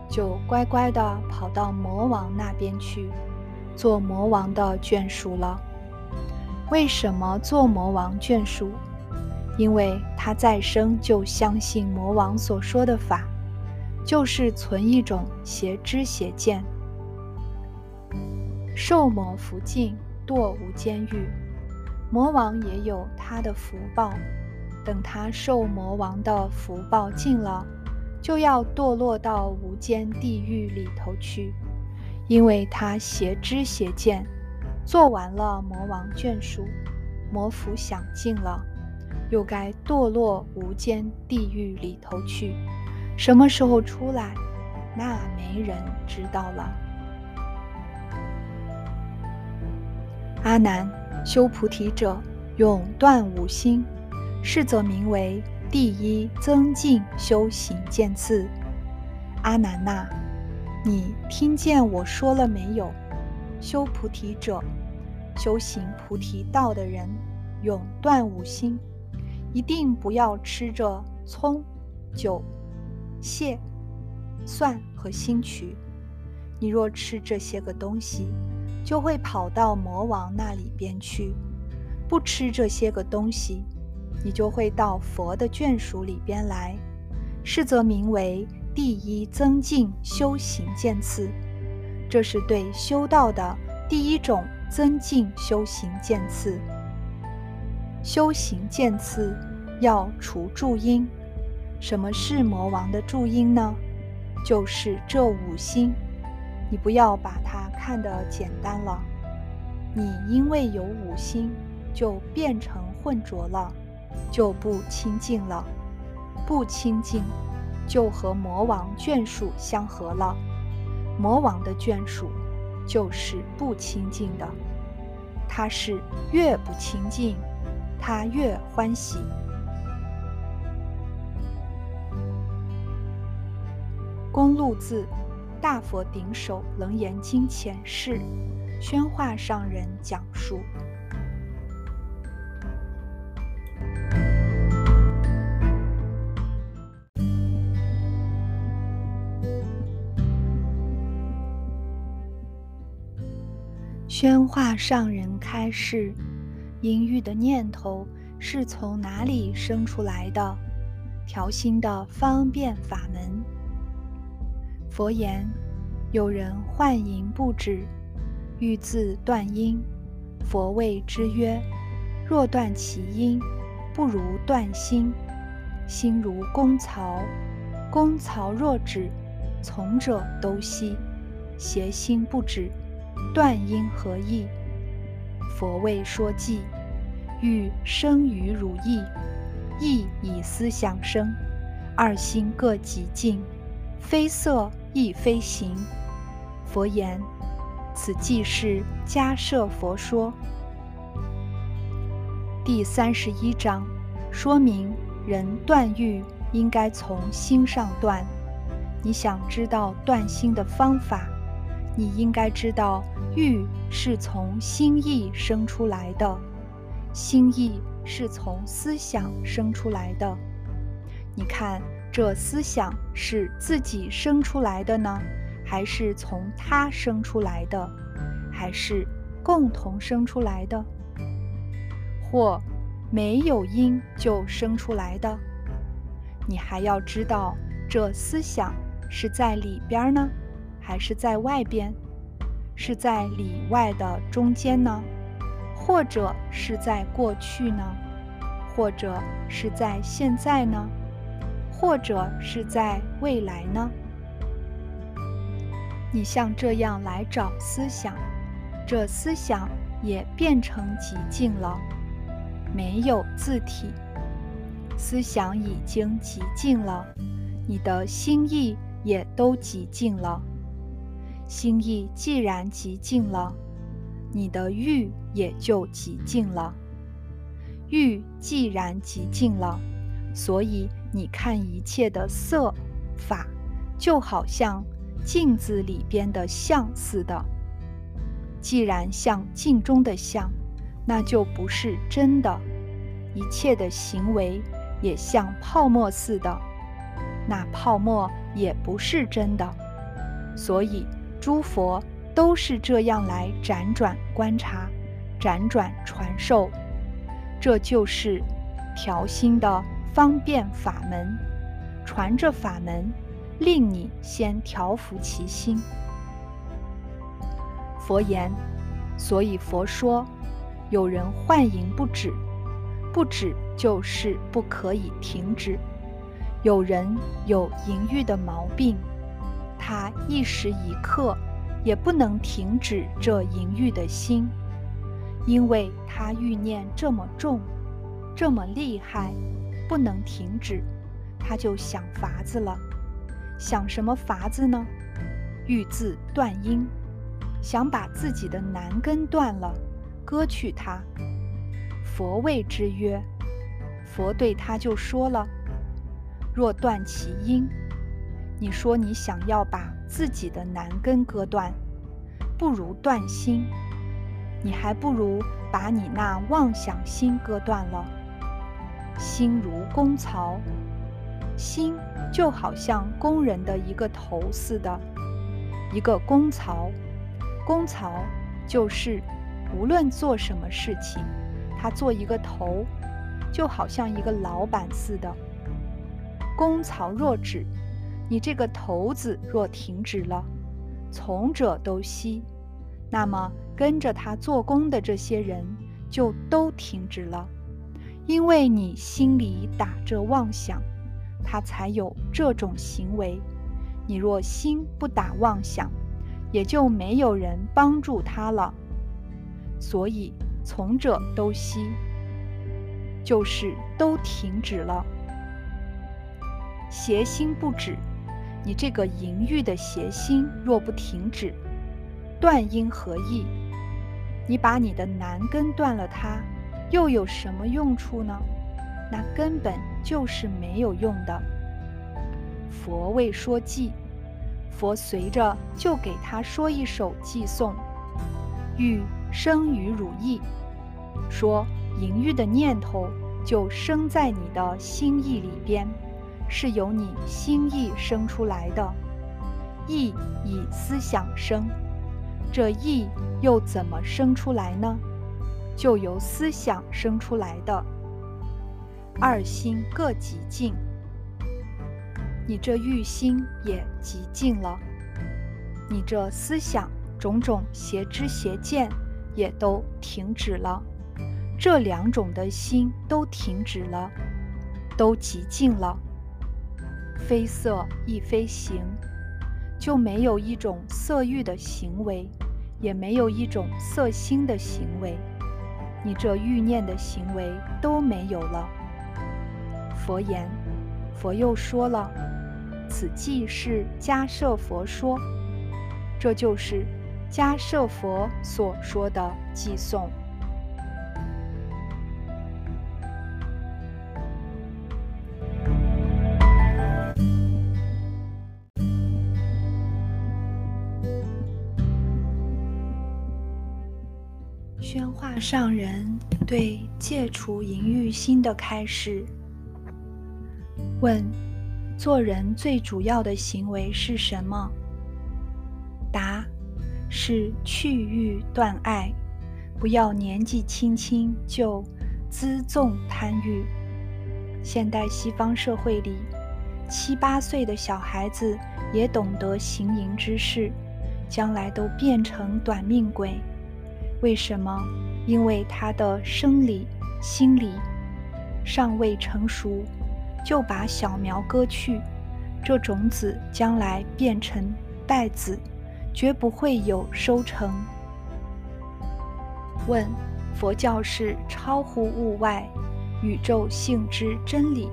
就乖乖的跑到魔王那边去，做魔王的眷属了。为什么做魔王眷属？因为他再生就相信魔王所说的法。就是存一种邪知邪见，受魔福尽，堕无间狱。魔王也有他的福报，等他受魔王的福报尽了，就要堕落到无间地狱里头去，因为他邪知邪见，做完了魔王眷属，魔福享尽了，又该堕落无间地狱里头去。什么时候出来？那没人知道了。阿难，修菩提者永断五心，是则名为第一增进修行见次。阿难呐，你听见我说了没有？修菩提者，修行菩提道的人，永断五心，一定不要吃着葱、酒。蟹、蒜和辛曲，你若吃这些个东西，就会跑到魔王那里边去；不吃这些个东西，你就会到佛的眷属里边来。是则名为第一增进修行渐次，这是对修道的第一种增进修行渐次。修行渐次要除助因。什么是魔王的助因呢？就是这五心，你不要把它看得简单了。你因为有五心，就变成混浊了，就不清净了。不清净，就和魔王眷属相合了。魔王的眷属，就是不清净的。他是越不清净，他越欢喜。公路字，大佛顶首楞严经前世，宣化上人讲述。宣化上人开示：淫欲的念头是从哪里生出来的？调心的方便法门。佛言：有人幻淫不止，欲自断因。佛谓之曰：若断其因，不如断心。心如弓曹，弓曹若止，从者都息。邪心不止。断因何益？佛谓说记，欲生于汝意，意以思想生，二心各极静，非色亦非行。佛言：此即是迦摄佛说。第三十一章说明人断欲应该从心上断。你想知道断心的方法？你应该知道，欲是从心意生出来的，心意是从思想生出来的。你看，这思想是自己生出来的呢，还是从他生出来的，还是共同生出来的，或没有因就生出来的？你还要知道，这思想是在里边呢。还是在外边，是在里外的中间呢，或者是在过去呢，或者是在现在呢，或者是在未来呢？你像这样来找思想，这思想也变成极静了，没有字体，思想已经极静了，你的心意也都极静了。心意既然极静了，你的欲也就极静了。欲既然极静了，所以你看一切的色法，就好像镜子里边的像似的。既然像镜中的像，那就不是真的。一切的行为也像泡沫似的，那泡沫也不是真的。所以。诸佛都是这样来辗转观察、辗转传授，这就是调心的方便法门。传着法门，令你先调伏其心。佛言，所以佛说，有人幻淫不止，不止就是不可以停止。有人有淫欲的毛病。他一时一刻也不能停止这淫欲的心，因为他欲念这么重，这么厉害，不能停止，他就想法子了。想什么法子呢？欲自断因，想把自己的男根断了，割去它。佛谓之曰：“佛对他就说了：若断其因。”你说你想要把自己的男根割断，不如断心。你还不如把你那妄想心割断了。心如工槽，心就好像工人的一个头似的，一个工槽。工槽就是无论做什么事情，他做一个头，就好像一个老板似的。工槽若止。你这个头子若停止了，从者都息，那么跟着他做工的这些人就都停止了，因为你心里打着妄想，他才有这种行为。你若心不打妄想，也就没有人帮助他了。所以从者都息，就是都停止了。邪心不止，你这个淫欲的邪心若不停止，断因何益？你把你的男根断了，它又有什么用处呢？那根本就是没有用的。佛未说偈，佛随着就给他说一首偈颂：欲生于汝意，说淫欲的念头就生在你的心意里边。是由你心意生出来的，意以思想生，这意又怎么生出来呢？就由思想生出来的。二心各极静，你这欲心也极静了，你这思想种种邪知邪见也都停止了，这两种的心都停止了，都极静了。非色亦非行，就没有一种色欲的行为，也没有一种色心的行为，你这欲念的行为都没有了。佛言，佛又说了，此即是迦舍佛说，这就是迦舍佛所说的偈颂。上人对戒除淫欲心的开示。问：做人最主要的行为是什么？答：是去欲断爱，不要年纪轻轻就滋纵贪欲。现代西方社会里，七八岁的小孩子也懂得行淫之事，将来都变成短命鬼。为什么？因为他的生理、心理尚未成熟，就把小苗割去，这种子将来变成败子，绝不会有收成。问：佛教是超乎物外、宇宙性之真理，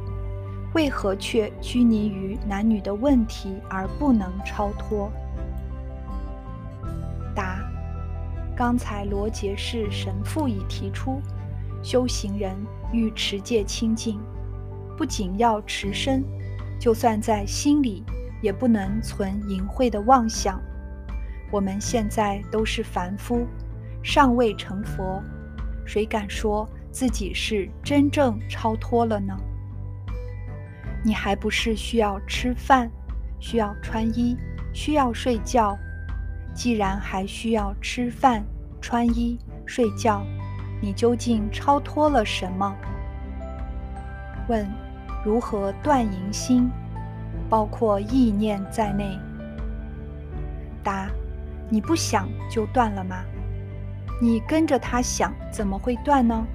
为何却拘泥于男女的问题而不能超脱？刚才罗杰士神父已提出，修行人欲持戒清净，不仅要持身，就算在心里也不能存淫秽的妄想。我们现在都是凡夫，尚未成佛，谁敢说自己是真正超脱了呢？你还不是需要吃饭，需要穿衣，需要睡觉。既然还需要吃饭、穿衣、睡觉，你究竟超脱了什么？问：如何断淫心？包括意念在内。答：你不想就断了吗？你跟着他想，怎么会断呢？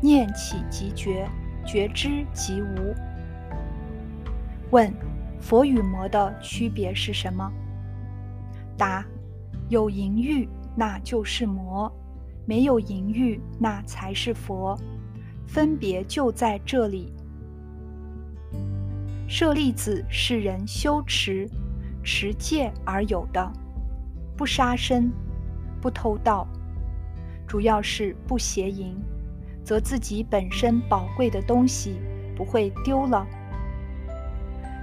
念起即觉，觉知即无。问：佛与魔的区别是什么？答：有淫欲，那就是魔；没有淫欲，那才是佛。分别就在这里。舍利子是人修持持戒而有的，不杀生，不偷盗，主要是不邪淫，则自己本身宝贵的东西不会丢了。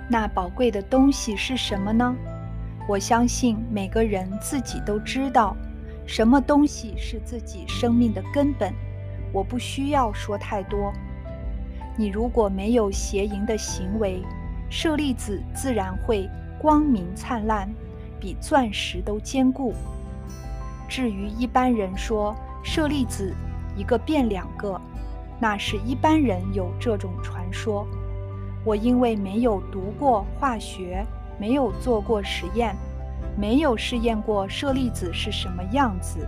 那宝贵的东西是什么呢？我相信每个人自己都知道，什么东西是自己生命的根本。我不需要说太多。你如果没有邪淫的行为，舍利子自然会光明灿烂，比钻石都坚固。至于一般人说舍利子一个变两个，那是一般人有这种传说。我因为没有读过化学。没有做过实验，没有试验过舍利子是什么样子，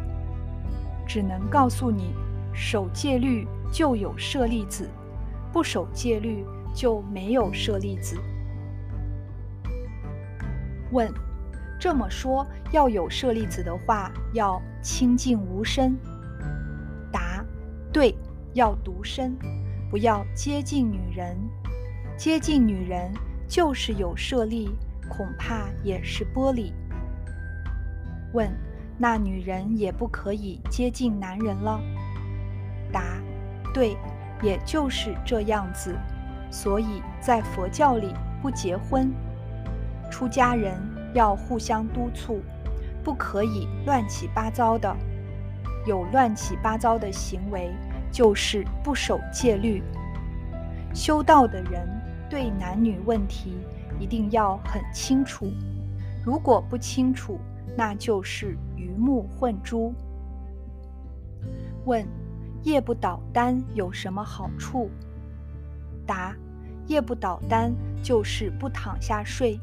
只能告诉你：守戒律就有舍利子，不守戒律就没有舍利子。问：这么说，要有舍利子的话，要清净无声。答：对，要独身，不要接近女人。接近女人就是有舍利，恐怕也是玻璃。问：那女人也不可以接近男人了？答：对，也就是这样子。所以在佛教里不结婚，出家人要互相督促，不可以乱七八糟的。有乱七八糟的行为，就是不守戒律。修道的人对男女问题一定要很清楚，如果不清楚，那就是鱼目混珠。问：夜不倒单有什么好处？答：夜不倒单就是不躺下睡，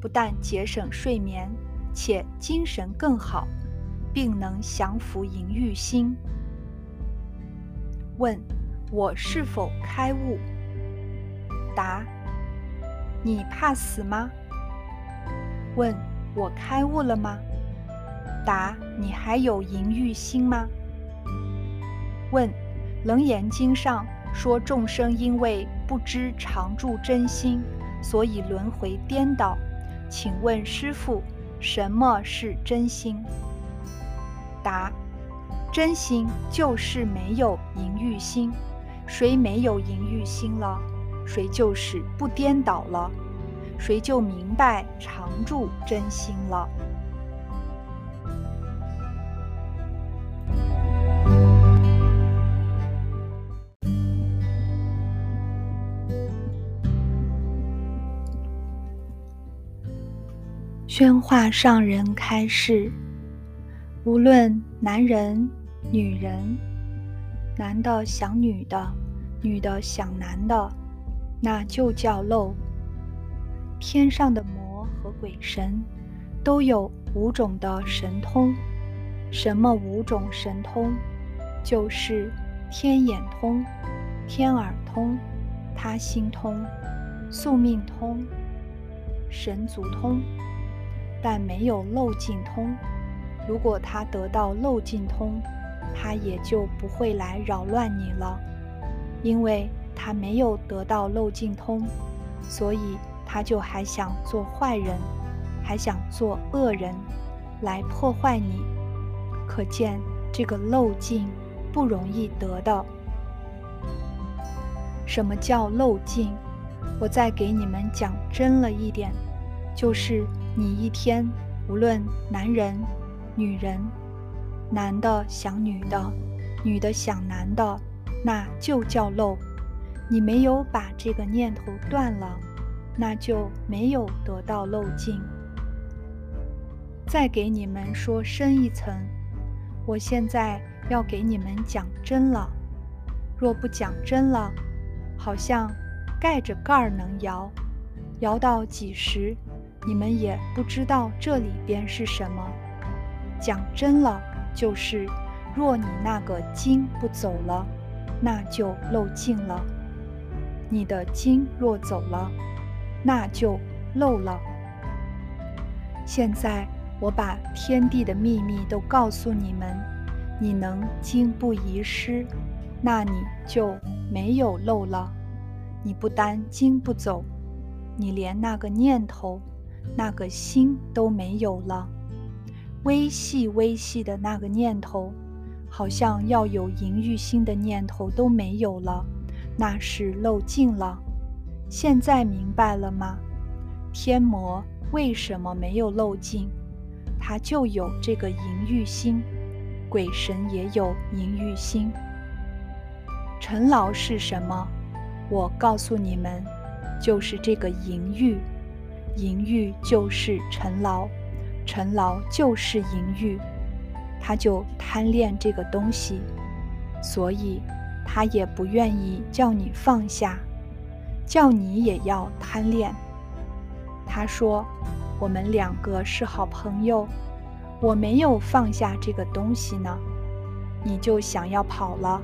不但节省睡眠，且精神更好，并能降服淫欲心。问：我是否开悟？答：你怕死吗？问：我开悟了吗？答：你还有淫欲心吗？问：楞严经上。说众生因为不知常住真心，所以轮回颠倒。请问师父，什么是真心？答：真心就是没有淫欲心。谁没有淫欲心了，谁就是不颠倒了，谁就明白常住真心了。宣化上人开示：无论男人、女人，男的想女的，女的想男的，那就叫漏。天上的魔和鬼神都有五种的神通。什么五种神通？就是天眼通、天耳通、他心通、宿命通、神足通。但没有漏尽通。如果他得到漏尽通，他也就不会来扰乱你了，因为他没有得到漏尽通，所以他就还想做坏人，还想做恶人，来破坏你。可见这个漏尽不容易得的。什么叫漏尽？我再给你们讲真了一点，就是。你一天，无论男人、女人，男的想女的，女的想男的，那就叫漏。你没有把这个念头断了，那就没有得到漏尽。再给你们说深一层，我现在要给你们讲真了。若不讲真了，好像盖着盖儿能摇，摇到几时？你们也不知道这里边是什么。讲真了，就是若你那个经不走了，那就漏尽了；你的经若走了，那就漏了。现在我把天地的秘密都告诉你们，你能经不遗失，那你就没有漏了。你不单经不走，你连那个念头。那个心都没有了，微细微细的那个念头，好像要有淫欲心的念头都没有了，那是漏尽了。现在明白了吗？天魔为什么没有漏尽？他就有这个淫欲心，鬼神也有淫欲心。尘劳是什么？我告诉你们，就是这个淫欲。淫欲就是尘劳，尘劳就是淫欲，他就贪恋这个东西，所以他也不愿意叫你放下，叫你也要贪恋。他说：“我们两个是好朋友，我没有放下这个东西呢，你就想要跑了，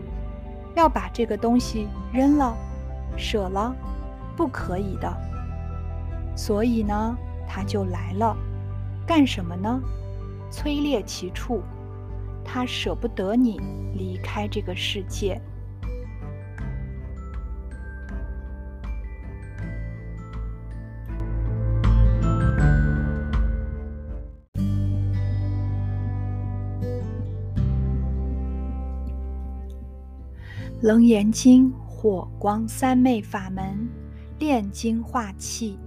要把这个东西扔了，舍了，不可以的。”所以呢，他就来了。干什么呢？催裂其处，他舍不得你离开这个世界。楞严经火光三昧法门，炼精化气。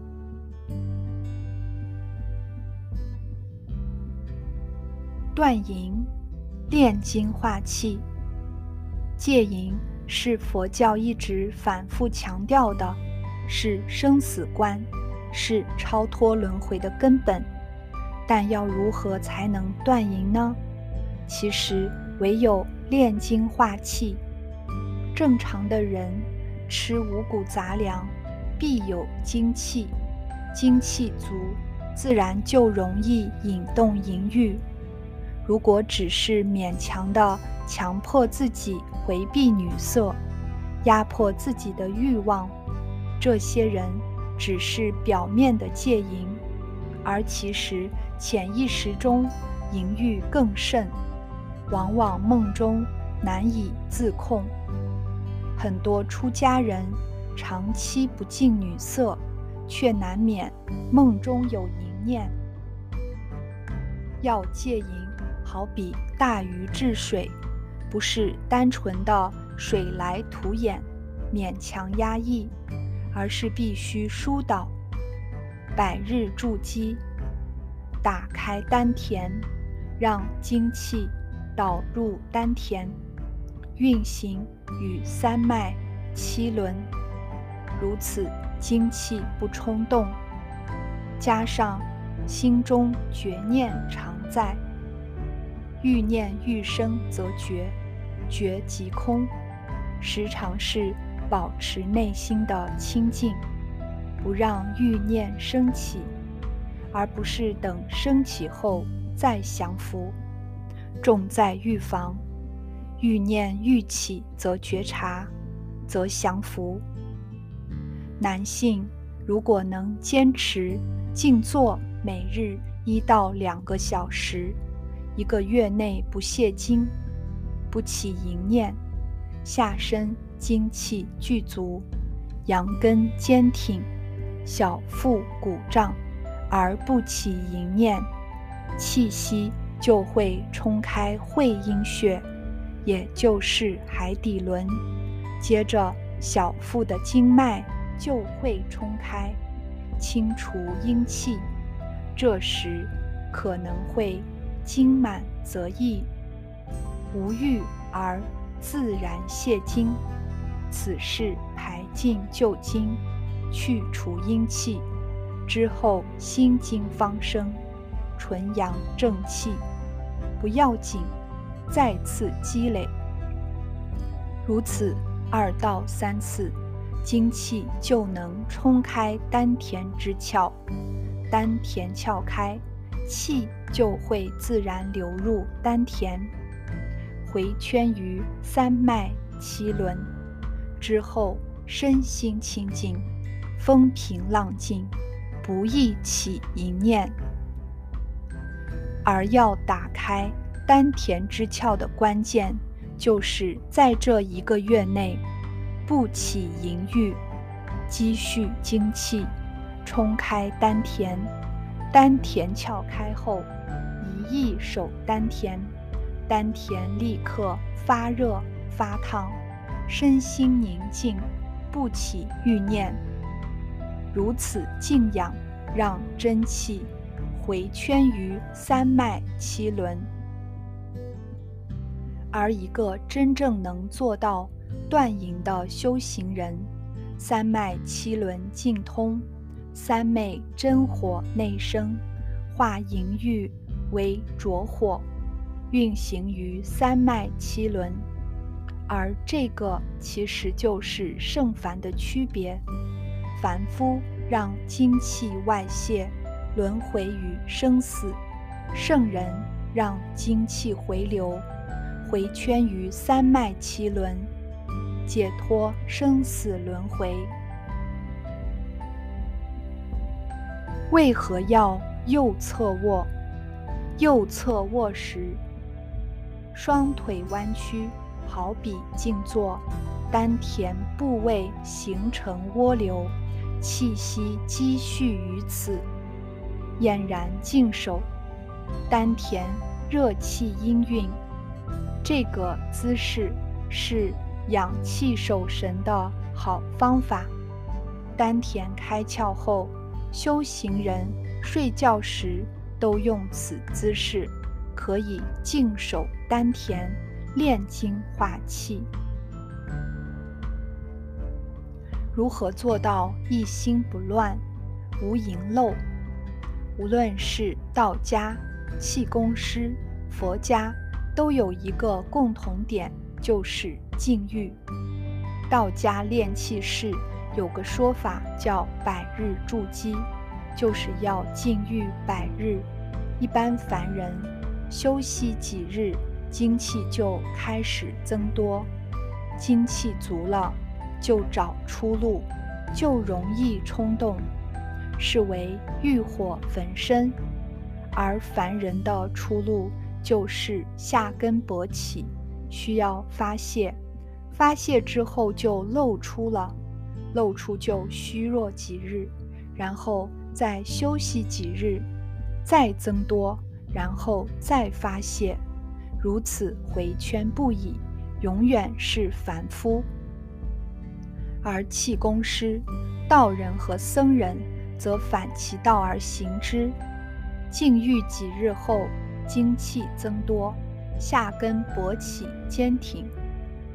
断淫，炼精化气。戒淫是佛教一直反复强调的，是生死观，是超脱轮回的根本。但要如何才能断淫呢？其实唯有炼精化气。正常的人吃五谷杂粮，必有精气，精气足，自然就容易引动淫欲。如果只是勉强的强迫自己回避女色，压迫自己的欲望，这些人只是表面的戒淫，而其实潜意识中淫欲更甚，往往梦中难以自控。很多出家人长期不近女色，却难免梦中有淫念。要戒淫，好比大禹治水，不是单纯的水来土掩、勉强压抑，而是必须疏导，百日筑基，打开丹田，让精气导入丹田。运行与三脉七轮，如此精气不冲动，加上心中绝念常在，欲念欲生则绝，绝即空，时常是保持内心的清净，不让欲念升起，而不是等升起后再降服，重在预防。欲念欲起，则觉察，则降服。男性如果能坚持静坐，每日一到两个小时，一个月内不泄精，不起淫念，下身精气具足，阳根坚挺，小腹鼓胀，而不起淫念，气息就会冲开会阴穴。也就是海底轮，接着小腹的经脉就会冲开，清除阴气。这时可能会精满则溢，无欲而自然泄精。此事排尽旧精，去除阴气之后，心经方生，纯阳正气，不要紧。再次积累，如此二到三次，精气就能冲开丹田之窍，丹田窍开，气就会自然流入丹田，回圈于三脉七轮，之后身心清净，风平浪静，不易起淫念，而要打开。丹田之窍的关键，就是在这一个月内，不起淫欲，积蓄精气，冲开丹田。丹田窍开后，一意守丹田，丹田立刻发热发烫，身心宁静，不起欲念。如此静养，让真气回圈于三脉七轮。而一个真正能做到断淫的修行人，三脉七轮尽通，三昧真火内生，化淫欲为浊火，运行于三脉七轮。而这个其实就是圣凡的区别：凡夫让精气外泄，轮回于生死；圣人让精气回流。回圈于三脉七轮，解脱生死轮回。为何要右侧卧。右侧卧时，双腿弯曲，好比静坐，丹田部位形成涡流，气息积蓄于此，俨然静守，丹田热气氤氲。这个姿势是养气守神的好方法。丹田开窍后，修行人睡觉时。都用此姿势，可以静守丹田，炼精化气。如何做到一心不乱、无盈漏？无论是道家、气功师、佛家，都有一个共同点，就是禁欲。道家炼气士有个说法叫“百日筑基”。就是要禁欲百日，一般凡人休息几日，精气就开始增多，精气足了，就找出路，就容易冲动，是为欲火焚身。而凡人的出路就是下根勃起，需要发泄，发泄之后就露出了，露出就虚弱几日，然后。再休息几日，再增多，然后再发泄，如此回圈不已，永远是凡夫。而气功师、道人和僧人则反其道而行之，禁欲几日后，精气增多，下根勃起坚挺，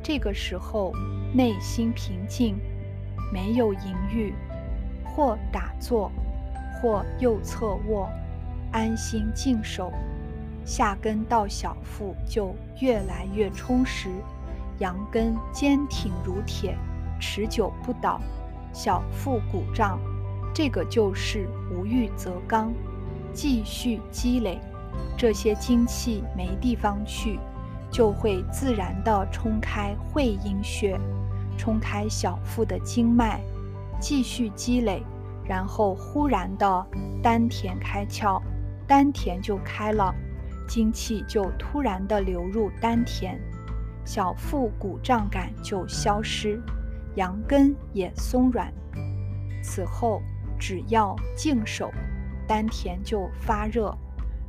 这个时候内心平静，没有淫欲，或打坐。或右侧卧，安心静守，下根到小腹就越来越充实，阳根坚挺如铁，持久不倒，小腹鼓胀，这个就是无欲则刚，继续积累，这些精气没地方去，就会自然的冲开会阴穴，冲开小腹的经脉，继续积累。然后忽然的丹田开窍，丹田就开了，精气就突然的流入丹田，小腹鼓胀感就消失，阳根也松软。此后只要静守，丹田就发热，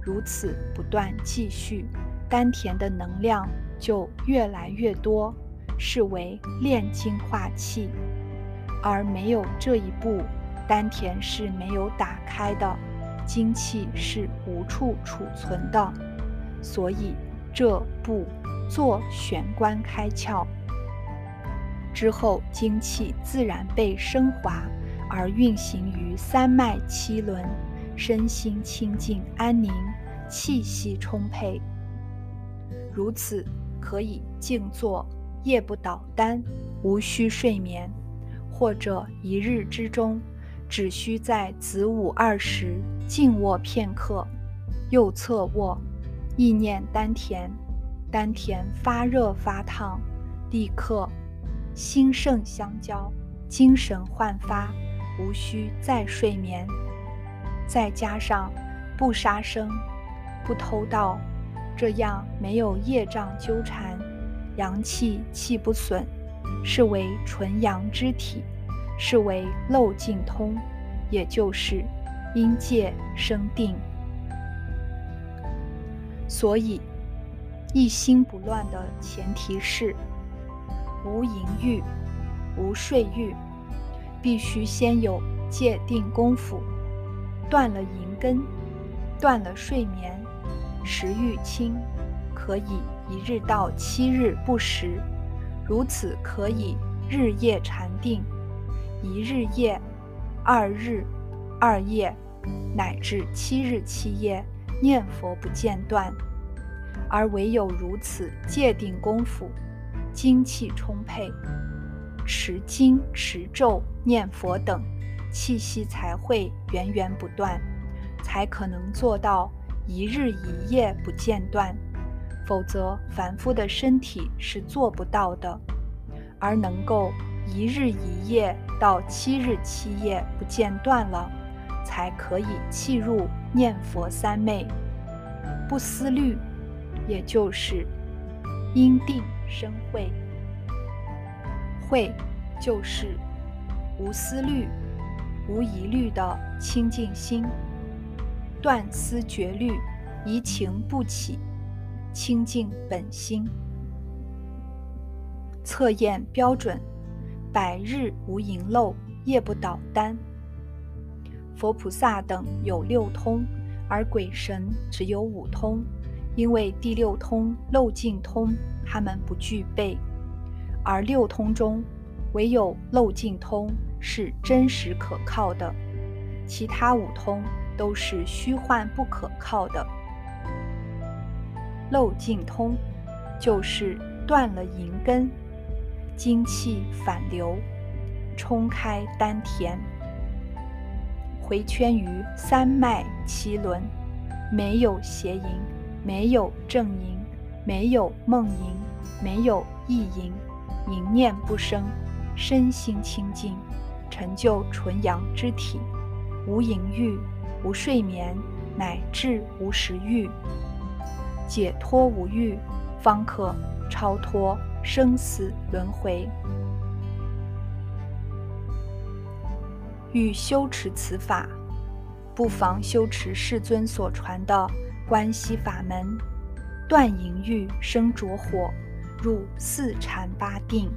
如此不断继续，丹田的能量就越来越多，是为炼精化气。而没有这一步。丹田是没有打开的，精气是无处储存的，所以这步做玄关开窍之后，精气自然被升华而运行于三脉七轮，身心清净安宁，气息充沛。如此可以静坐，夜不倒单，无需睡眠，或者一日之中。只需在子午二时静卧片刻，右侧卧，意念丹田，丹田发热发烫，立刻心肾相交，精神焕发，无需再睡眠。再加上不杀生、不偷盗，这样没有业障纠缠，阳气气不损，是为纯阳之体。是为漏尽通，也就是因界生定。所以一心不乱的前提是无淫欲、无睡欲，必须先有戒定功夫，断了淫根，断了睡眠，食欲轻，可以一日到七日不食，如此可以日夜禅定。一日夜，二日，二夜，乃至七日七夜，念佛不间断。而唯有如此戒定功夫，精气充沛，持经、持咒、念佛等，气息才会源源不断，才可能做到一日一夜不间断。否则，凡夫的身体是做不到的，而能够。一日一夜到七日七夜不间断了，才可以契入念佛三昧。不思虑，也就是因定生慧。慧就是无思虑、无疑虑的清净心，断思绝虑，疑情不起，清净本心。测验标准：百日无遗漏，夜不倒单。佛菩萨等有六通，而鬼神只有五通，因为第六通漏尽通他们不具备，而六通中唯有漏尽通是真实可靠的，其他五通都是虚幻不可靠的。漏尽通就是断了银根。精气反流，冲开丹田，回圈于三脉七轮，没有邪淫，没有正淫，没有梦淫，没有意淫，淫念不生，身心清净，成就纯阳之体，无淫欲，无睡眠，乃至无食欲，解脱无欲，方可超脱。生死轮回，欲修持此法，不妨修持世尊所传的关系法门，断淫欲，生着火，入四禅八定。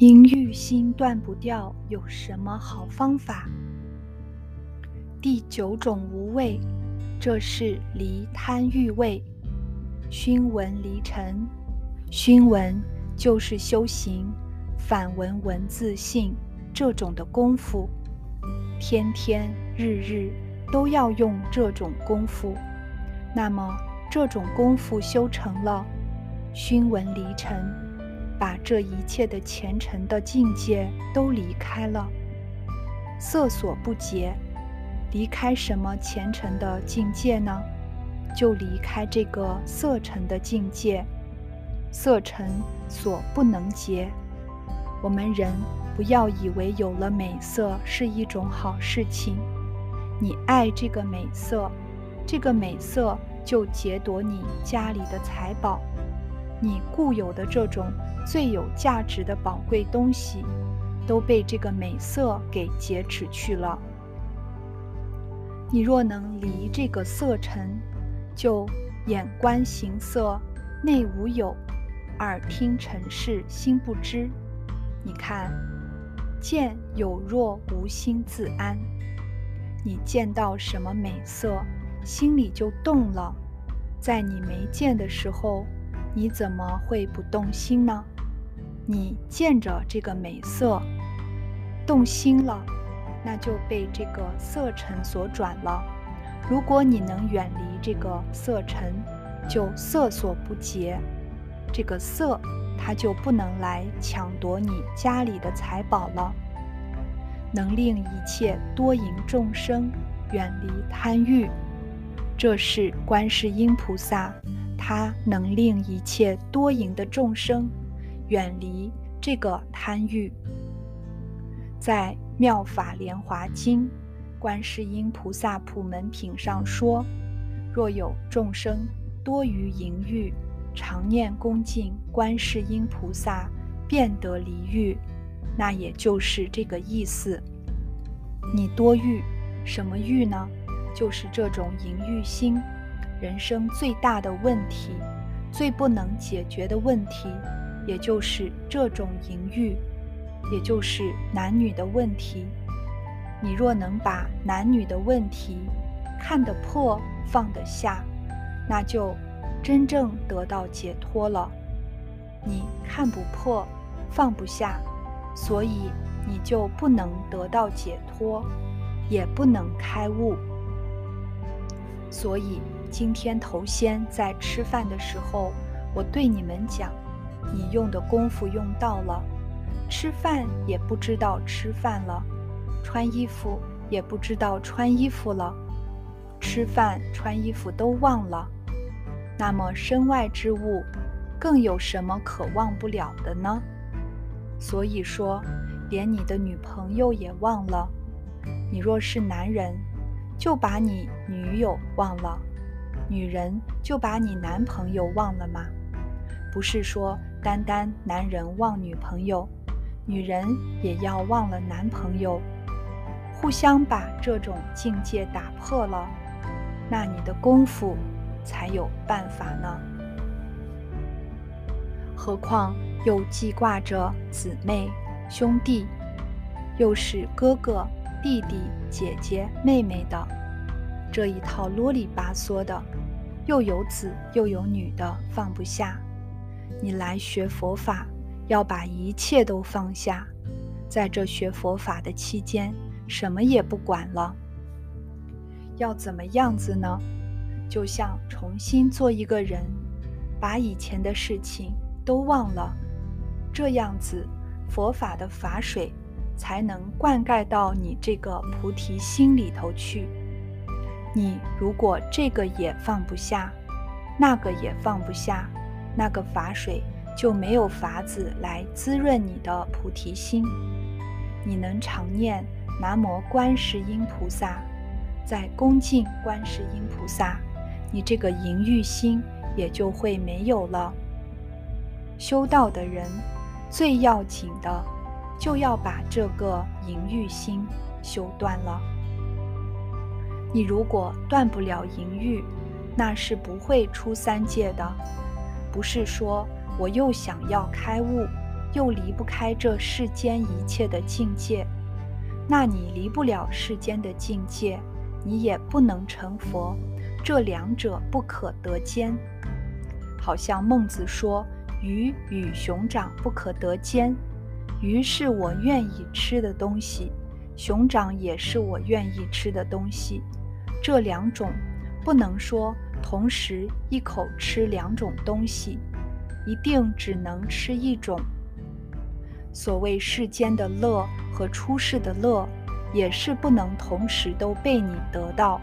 淫欲心断不掉，有什么好方法？第九种无畏，这是离贪欲味，熏闻离尘。熏闻就是修行反闻文字性这种的功夫，天天日日都要用这种功夫。那么这种功夫修成了，熏闻离尘。把这一切的前尘的境界都离开了，色所不结，离开什么前尘的境界呢？就离开这个色尘的境界，色尘所不能结。我们人不要以为有了美色是一种好事情，你爱这个美色，这个美色就劫夺你家里的财宝，你固有的这种。最有价值的宝贵东西，都被这个美色给劫持去了。你若能离这个色尘，就眼观形色，内无有；耳听尘事，心不知。你看，见有若无心自安。你见到什么美色，心里就动了。在你没见的时候。你怎么会不动心呢？你见着这个美色，动心了，那就被这个色尘所转了。如果你能远离这个色尘，就色所不劫，这个色它就不能来抢夺你家里的财宝了，能令一切多淫众生远离贪欲。这是观世音菩萨。他能令一切多淫的众生远离这个贪欲。在《妙法莲华经·观世音菩萨普门品》上说：“若有众生多于淫欲，常念恭敬观世音菩萨，便得离欲。”那也就是这个意思。你多欲什么欲呢？就是这种淫欲心。人生最大的问题，最不能解决的问题，也就是这种淫欲，也就是男女的问题。你若能把男女的问题看得破、放得下，那就真正得到解脱了。你看不破、放不下，所以你就不能得到解脱，也不能开悟。所以。今天头先在吃饭的时候，我对你们讲，你用的功夫用到了，吃饭也不知道吃饭了，穿衣服也不知道穿衣服了，吃饭穿衣服都忘了。那么身外之物，更有什么可忘不了的呢？所以说，连你的女朋友也忘了。你若是男人，就把你女友忘了；女人就把你男朋友忘了吗？不是说单单男人忘女朋友，女人也要忘了男朋友，互相把这种境界打破了，那你的功夫才有办法呢。何况又记挂着姊妹、兄弟，又是哥哥、弟弟、姐姐、妹妹的这一套啰里吧嗦的，又有子又有女的，放不下。你来学佛法，要把一切都放下，在这学佛法的期间，什么也不管了。要怎么样子呢？就像重新做一个人，把以前的事情都忘了，这样子佛法的法水才能灌溉到你这个菩提心里头去。你如果这个也放不下，那个也放不下。那个法水就没有法子来滋润你的菩提心。你能常念南无观世音菩萨，在恭敬观世音菩萨，你这个淫欲心也就会没有了。修道的人最要紧的，就要把这个淫欲心修断了。你如果断不了淫欲，那是不会出三界的。不是说我又想要开悟，又离不开这世间一切的境界。那你离不了世间的境界，你也不能成佛。这两者不可得兼。好像孟子说：“鱼与熊掌不可得兼。”鱼是我愿意吃的东西，熊掌也是我愿意吃的东西。这两种不能说。同时一口吃两种东西，一定只能吃一种。所谓世间的乐和出世的乐，也是不能同时都被你得到。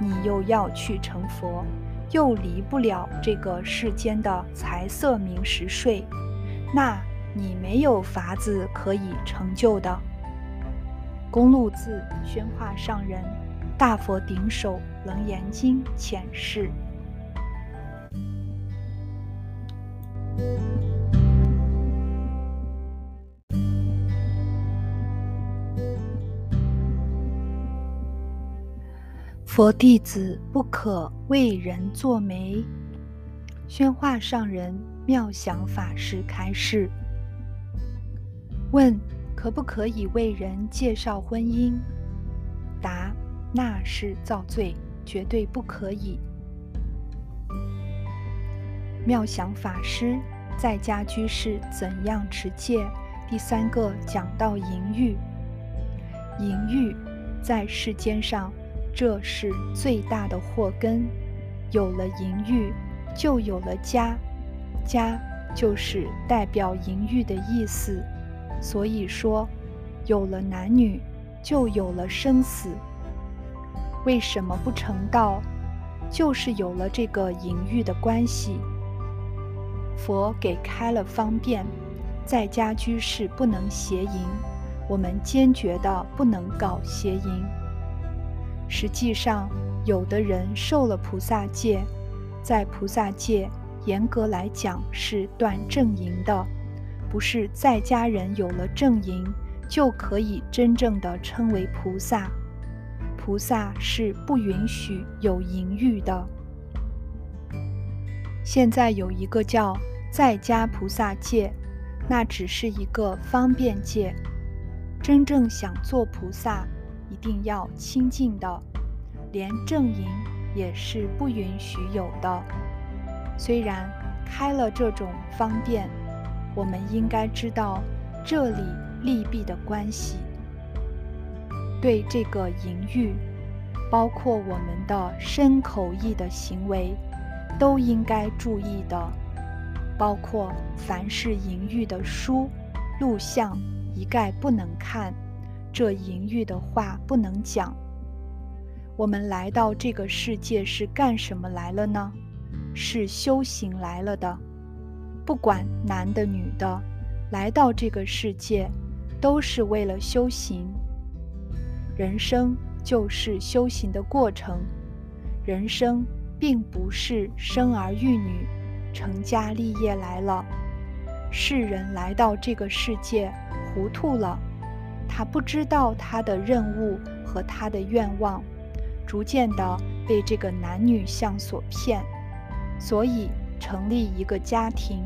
你又要去成佛，又离不了这个世间的财色名食睡，那你没有法子可以成就的。公路字宣化上人。大佛顶首楞严经浅释。佛弟子不可为人作媒。宣化上人妙想法师开示：问可不可以为人介绍婚姻？答。那是造罪，绝对不可以。妙想法师在家居士怎样持戒？第三个讲到淫欲，淫欲在世间上，这是最大的祸根。有了淫欲，就有了家，家就是代表淫欲的意思。所以说，有了男女，就有了生死。为什么不成道？就是有了这个淫欲的关系。佛给开了方便，在家居士不能邪淫，我们坚决的不能搞邪淫。实际上，有的人受了菩萨戒，在菩萨戒严格来讲是断正淫的，不是在家人有了正淫就可以真正的称为菩萨。菩萨是不允许有淫欲的。现在有一个叫在家菩萨戒，那只是一个方便戒。真正想做菩萨，一定要清净的，连正淫也是不允许有的。虽然开了这种方便，我们应该知道这里利弊的关系。对这个淫欲，包括我们的身口意的行为，都应该注意的。包括凡是淫欲的书、录像，一概不能看，这淫欲的话不能讲。我们来到这个世界是干什么来了呢？是修行来了的。不管男的女的，来到这个世界都是为了修行。人生就是修行的过程。人生并不是生儿育女、成家立业来了。世人来到这个世界糊涂了，他不知道他的任务和他的愿望。逐渐的被这个男女相所骗，所以成立一个家庭，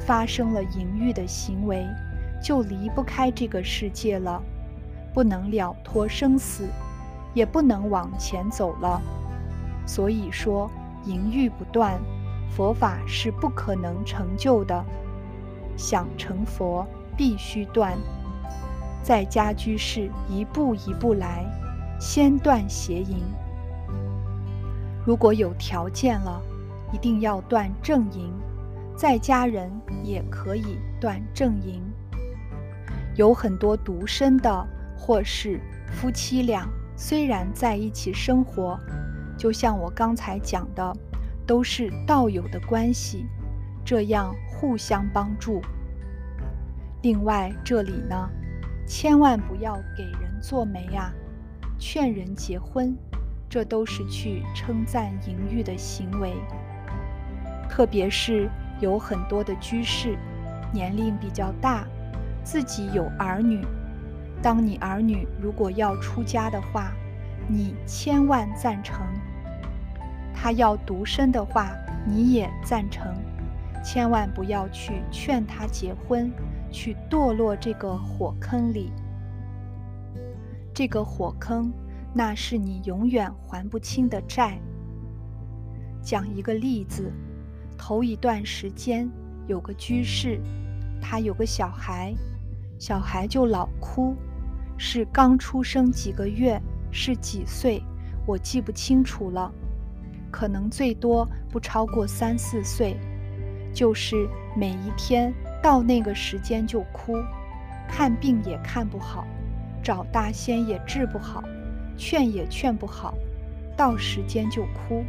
发生了淫欲的行为，就离不开这个世界了，不能了脱生死，也不能往前走了。所以说，淫欲不断，佛法是不可能成就的。想成佛，必须断。在家居士一步一步来。先断邪淫。如果有条件了，一定要断正淫。在家人也可以断正淫。有很多独身的，或是夫妻俩，虽然在一起生活，就像我刚才讲的，都是道友的关系，这样互相帮助。另外，这里呢，千万不要给人做媒啊。劝人结婚，这都是去称赞淫欲的行为。特别是有很多的居士，年龄比较大，自己有儿女。当你儿女如果要出家的话，你千万赞成；他要独身的话，你也赞成。千万不要去劝他结婚，去堕落这个火坑里。这个火坑，那是你永远还不清的债。讲一个例子，头一段时间有个居士，他有个小孩，小孩就老哭，是刚出生几个月，是几岁，我记不清楚了，可能最多不超过三四岁，就是每一天到那个时间就哭，看病也看不好。找大仙也治不好，劝也劝不好，到时间就哭。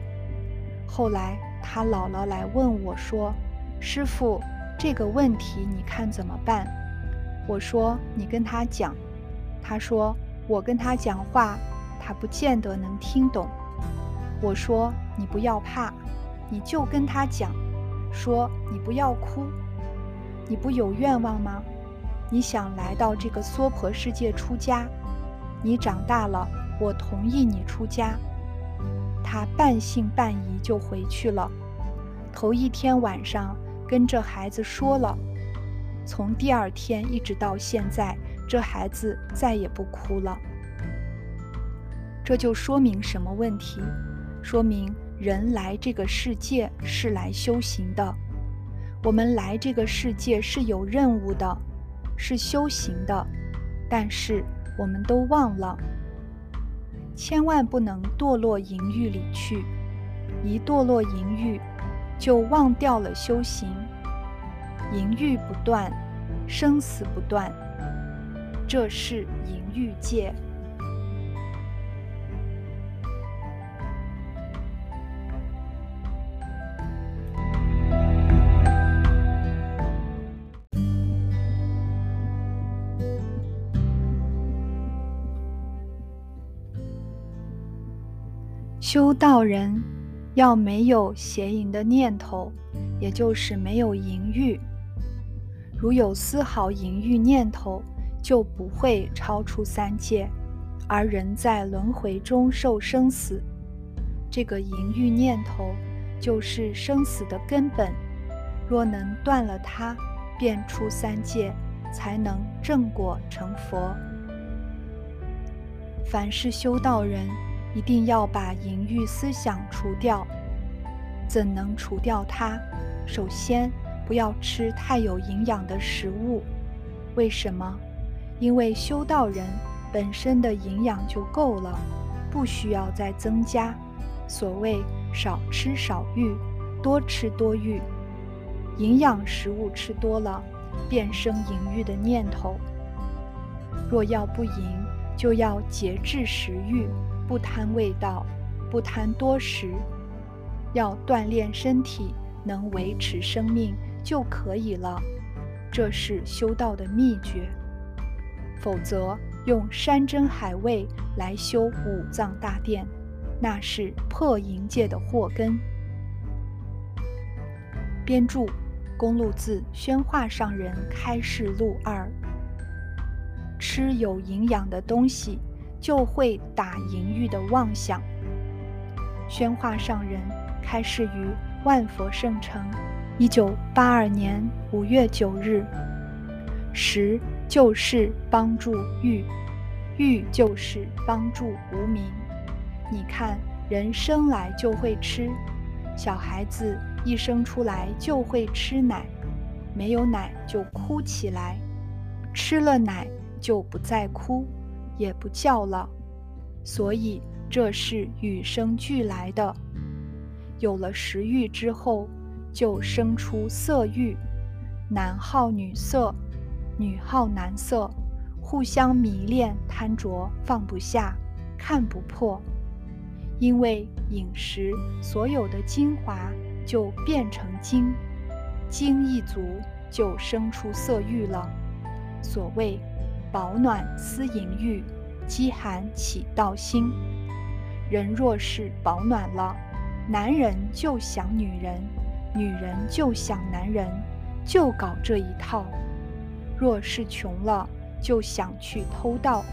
后来他姥姥来问我说：“师傅，这个问题你看怎么办？”我说：“你跟他讲。”他说：“我跟他讲话，他不见得能听懂。”我说：“你不要怕，你就跟他讲，说你不要哭，你不有愿望吗？”你想来到这个娑婆世界出家，你长大了，我同意你出家。他半信半疑就回去了。头一天晚上跟这孩子说了，从第二天一直到现在，这孩子再也不哭了。这就说明什么问题？说明人来这个世界是来修行的。我们来这个世界是有任务的。是修行的，但是我们都忘了，千万不能堕落淫欲里去。一堕落淫欲，就忘掉了修行。淫欲不断，生死不断，这是淫欲界。修道人要没有邪淫的念头，也就是没有淫欲。如有丝毫淫欲念头，就不会超出三界，而人在轮回中受生死。这个淫欲念头就是生死的根本。若能断了它，便出三界，才能正果成佛。凡是修道人。一定要把淫欲思想除掉，怎能除掉它？首先，不要吃太有营养的食物。为什么？因为修道人本身的营养就够了，不需要再增加。所谓少吃少欲，多吃多欲。营养食物吃多了，便生淫欲的念头。若要不淫，就要节制食欲，不贪味道，不贪多食，要锻炼身体，能维持生命就可以了。这是修道的秘诀。否则，用山珍海味来修五脏大殿，那是破淫戒的祸根。编著：公路字宣化上人开示录二。吃有营养的东西，就会打淫欲的妄想。宣化上人开示于万佛圣城，一九八二年五月九日。食就是帮助欲，欲就是帮助无名。你看，人生来就会吃，小孩子。一生出来就会吃奶，没有奶就哭起来，吃了奶就不再哭，也不叫了。所以这是与生俱来的。有了食欲之后，就生出色欲，男好女色，女好男色，互相迷恋贪着，放不下，看不破。因为饮食所有的精华。就变成精，精一足就生出色欲了。所谓保暖思淫欲，饥寒起盗心。人若是保暖了，男人就想女人，女人就想男人，就搞这一套。若是穷了，就想去偷盗。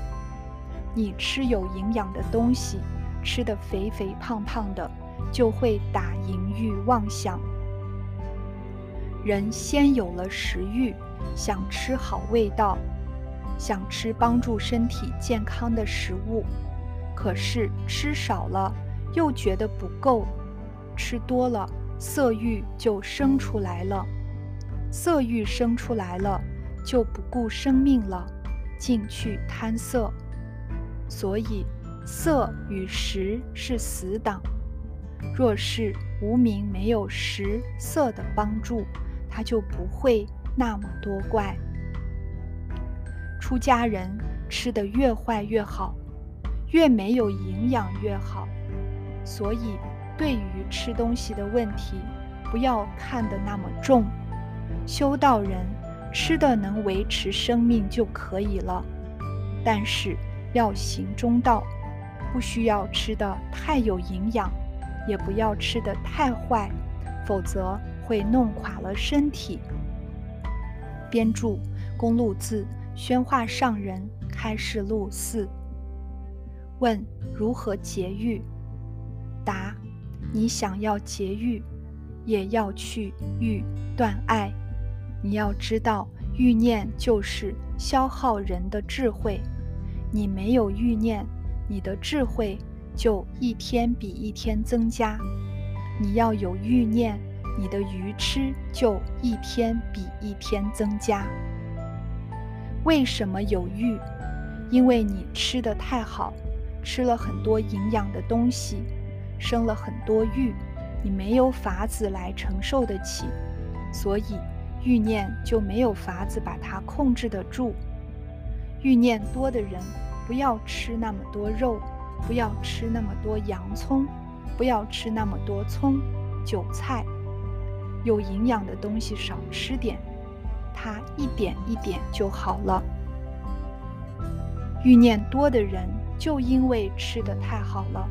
你吃有营养的东西，吃得肥肥胖胖的。就会打淫欲妄想。人先有了食欲，想吃好味道，想吃帮助身体健康的食物，可是吃少了又觉得不够，吃多了色欲就生出来了，色欲生出来了就不顾生命了，进去贪色，所以色与食是死党。若是无名没有食色的帮助，他就不会那么多怪。出家人吃的越坏越好，越没有营养越好。所以，对于吃东西的问题，不要看得那么重。修道人吃的能维持生命就可以了，但是要行中道，不需要吃的太有营养。也不要吃得太坏，否则会弄垮了身体。编著：公路字宣化上人开示录四。问：如何节欲？答：你想要节欲，也要去欲断爱。你要知道，欲念就是消耗人的智慧。你没有欲念，你的智慧。就一天比一天增加，你要有欲念，你的愚痴就一天比一天增加。为什么有欲？因为你吃的太好，吃了很多营养的东西，生了很多欲，你没有法子来承受得起，所以欲念就没有法子把它控制得住。欲念多的人，不要吃那么多肉。不要吃那么多洋葱，不要吃那么多葱、韭菜，有营养的东西少吃点，它一点一点就好了。欲念多的人，就因为吃的太好了，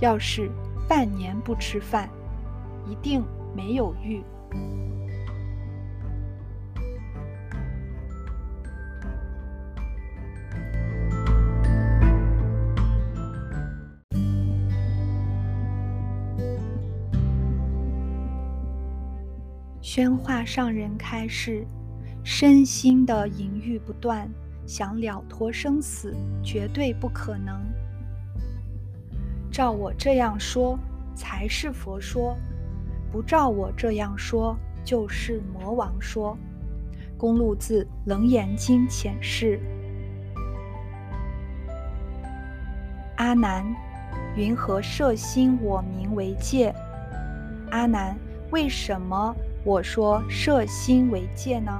要是半年不吃饭，一定没有欲。宣化上人开示：身心的淫欲不断，想了脱生死，绝对不可能。照我这样说，才是佛说；不照我这样说，就是魔王说。公路自《楞严经》浅释。阿难，云何摄心我名为戒？阿难，为什么？我说摄心为戒呢，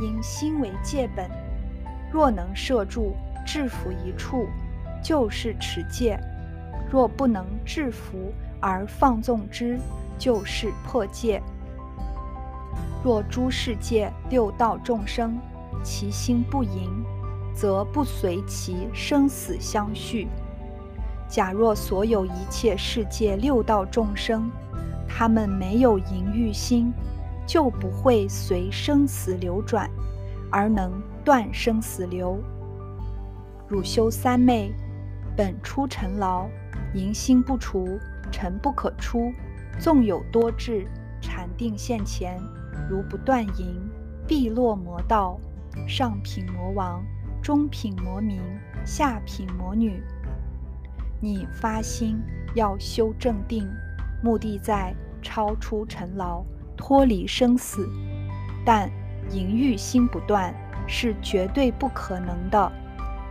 因心为戒本，若能摄住，制服一处，就是持戒；若不能制服而放纵之，就是破戒。若诸世界六道众生，其心不盈，则不随其生死相续。假若所有一切世界六道众生，他们没有淫欲心，就不会随生死流转，而能断生死流。汝修三昧，本出尘劳，淫心不除，尘不可出。纵有多智，禅定现前，如不断淫，必落魔道。上品魔王，中品魔民，下品魔女。你发心要修正定，目的在超出尘劳，脱离生死。但淫欲心不断是绝对不可能的，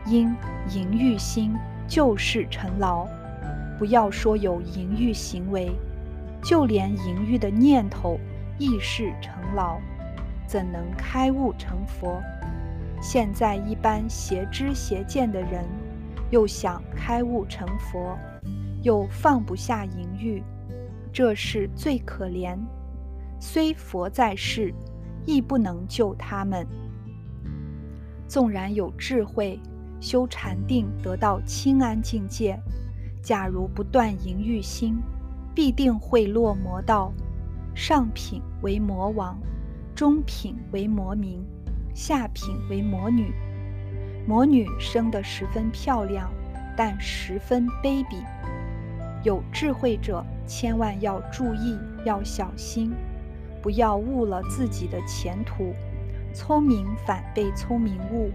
因淫欲心就是尘劳。不要说有淫欲行为，就连淫欲的念头亦是尘劳，怎能开悟成佛？现在一般邪知邪见的人。又想开悟成佛，又放不下淫欲，这是最可怜。虽佛在世，亦不能救他们。纵然有智慧，修禅定得到清安境界，假如不断淫欲心，必定会落魔道。上品为魔王，中品为魔民，下品为魔女。魔女生得十分漂亮，但十分卑鄙。有智慧者千万要注意，要小心，不要误了自己的前途。聪明反被聪明误，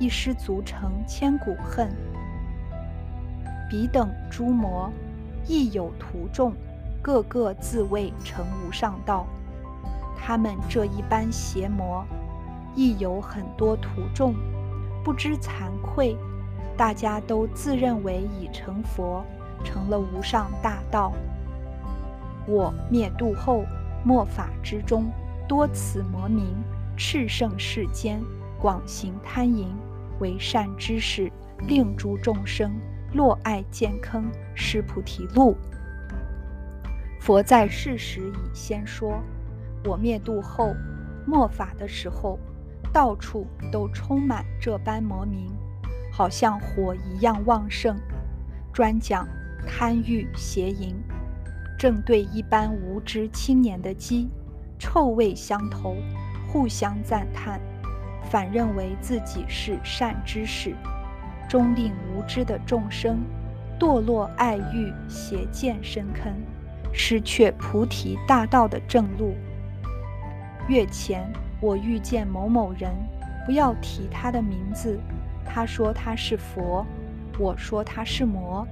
一失足成千古恨。彼等诸魔亦有徒众，个个自谓成无上道。他们这一般邪魔，亦有很多徒众。不知惭愧，大家都自认为已成佛，成了无上大道。我灭度后，末法之中，多此魔名，炽盛世间，广行贪淫，为善之事，令诸众生落爱见坑，失菩提路。佛在世时已先说，我灭度后，末法的时候。到处都充满这般魔名，好像火一样旺盛，专讲贪欲邪淫，正对一般无知青年的鸡，臭味相投，互相赞叹，反认为自己是善知识，终令无知的众生堕落爱欲邪见深坑，失却菩提大道的正路。月前。我遇见某某人，不要提他的名字。他说他是佛，我说他是魔。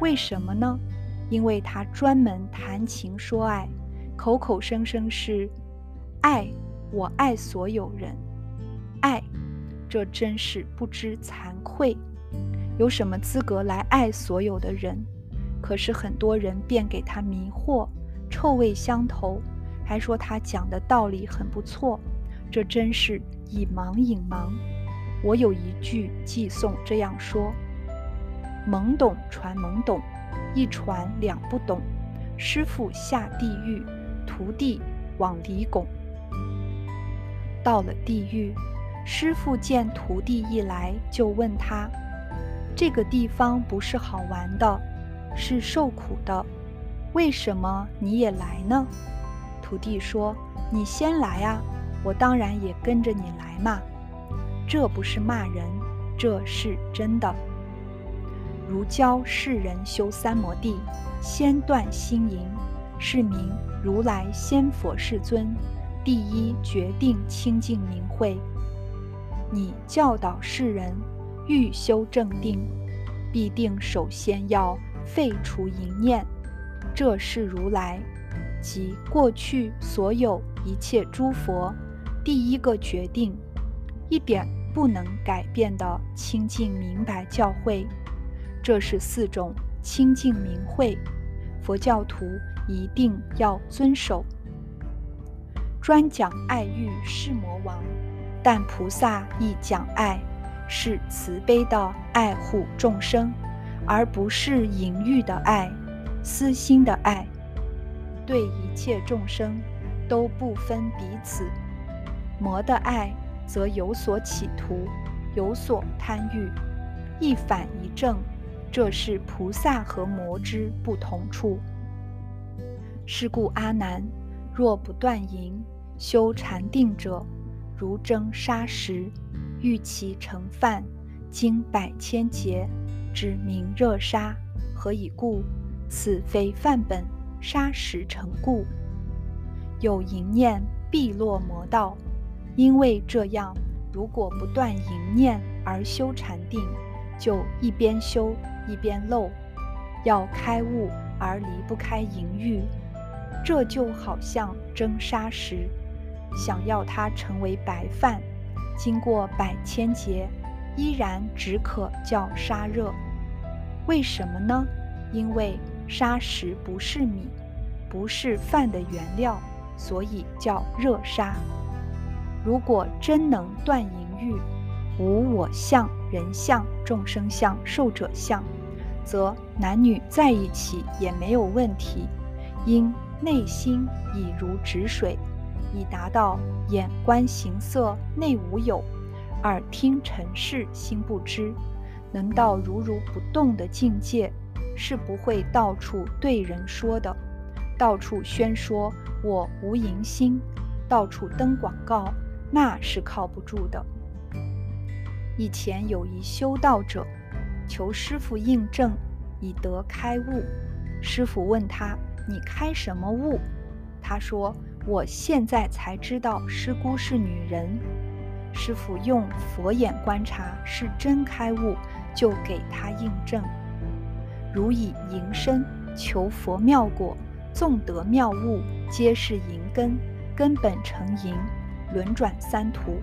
为什么呢？因为他专门谈情说爱，口口声声是爱，我爱所有人，爱，这真是不知惭愧。有什么资格来爱所有的人？可是很多人便给他迷惑，臭味相投，还说他讲的道理很不错。这真是以盲引盲。我有一句寄颂这样说：“懵懂传懵懂，一传两不懂。师傅下地狱，徒弟往里拱。到了地狱，师傅见徒弟一来，就问他：这个地方不是好玩的，是受苦的，为什么你也来呢？徒弟说：你先来啊。”我当然也跟着你来嘛，这不是骂人，这是真的。如教世人修三摩地，先断心淫，是名如来先佛世尊第一决定清净明慧。你教导世人欲修正定，必定首先要废除淫念，这是如来及过去所有一切诸佛。第一个决定，一点不能改变的清净明白教诲，这是四种清净明慧，佛教徒一定要遵守。专讲爱欲是魔王，但菩萨亦讲爱，是慈悲的爱护众生，而不是淫欲的爱、私心的爱。对一切众生都不分彼此。魔的爱则有所企图，有所贪欲。一反一正，这是菩萨和魔之不同处。是故阿难，若不断淫，修禅定者，如蒸砂石，欲其成饭，经百千劫，之名热沙。何以故？此非饭本，砂石成故。有淫念，必落魔道。因为这样，如果不断淫念而修禅定，就一边修一边漏，要开悟而离不开淫欲，这就好像蒸砂石，想要它成为白饭，经过百千劫，依然只可叫沙热。为什么呢？因为砂石不是米，不是饭的原料，所以叫热沙。如果真能断淫欲，无我相、人相、众生相、寿者相，则男女在一起也没有问题。因内心已如止水，已达到眼观形色内无有，耳听尘事心不知，能到如如不动的境界，是不会到处对人说的，到处宣说我无淫心，到处登广告，那是靠不住的。以前有一修道者，求师傅印证，以得开悟。师傅问他：“你开什么悟？”他说：“我现在才知道师姑是女人。”师傅用佛眼观察，是真开悟，就给他印证。如以淫身求佛妙果，纵得妙悟，皆是淫根，根本成淫，轮转三途，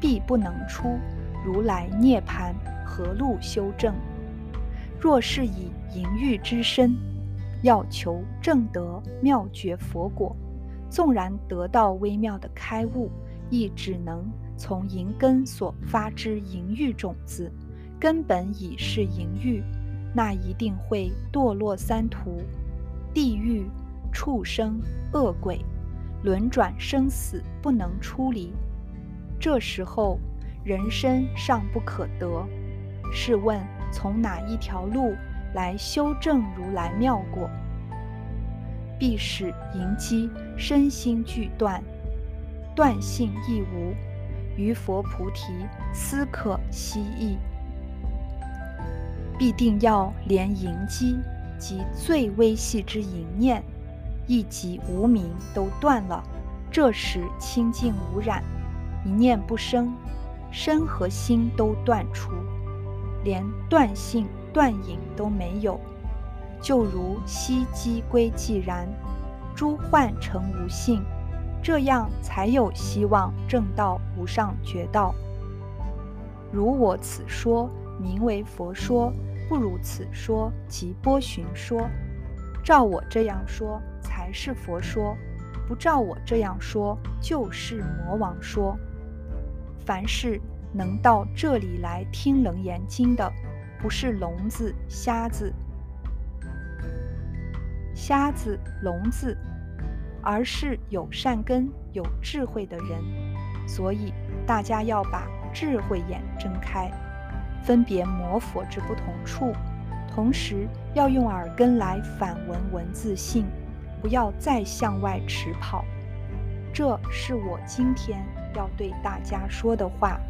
必不能出。如来涅盘何路修正？若是以淫欲之身，要求正得妙觉佛果，纵然得到微妙的开悟，亦只能从淫根所发之淫欲种子，根本已是淫欲，那一定会堕落三途，地狱、畜生、恶鬼，轮转生死，不能出离。这时候。人生尚不可得，试问从哪一条路来修正如来妙果？必使淫机身心俱断，断性亦无，于佛菩提斯可希意。必定要连淫机及最微细之淫念，亦及无名都断了，这时清净无染，一念不生。身和心都断除，连断性断影都没有，就如息机归寂然，诸幻成无性，这样才有希望证到无上觉道。如我此说名为佛说，不如此说即波旬说。照我这样说才是佛说，不照我这样说就是魔王说。凡是能到这里来听《楞严经》的，不是聋子、瞎子、瞎子、聋子，而是有善根、有智慧的人。所以大家要把智慧眼睁开，分别魔佛之不同处，同时要用耳根来反闻文字性，不要再向外驰跑。这是我今天。要对大家说的话。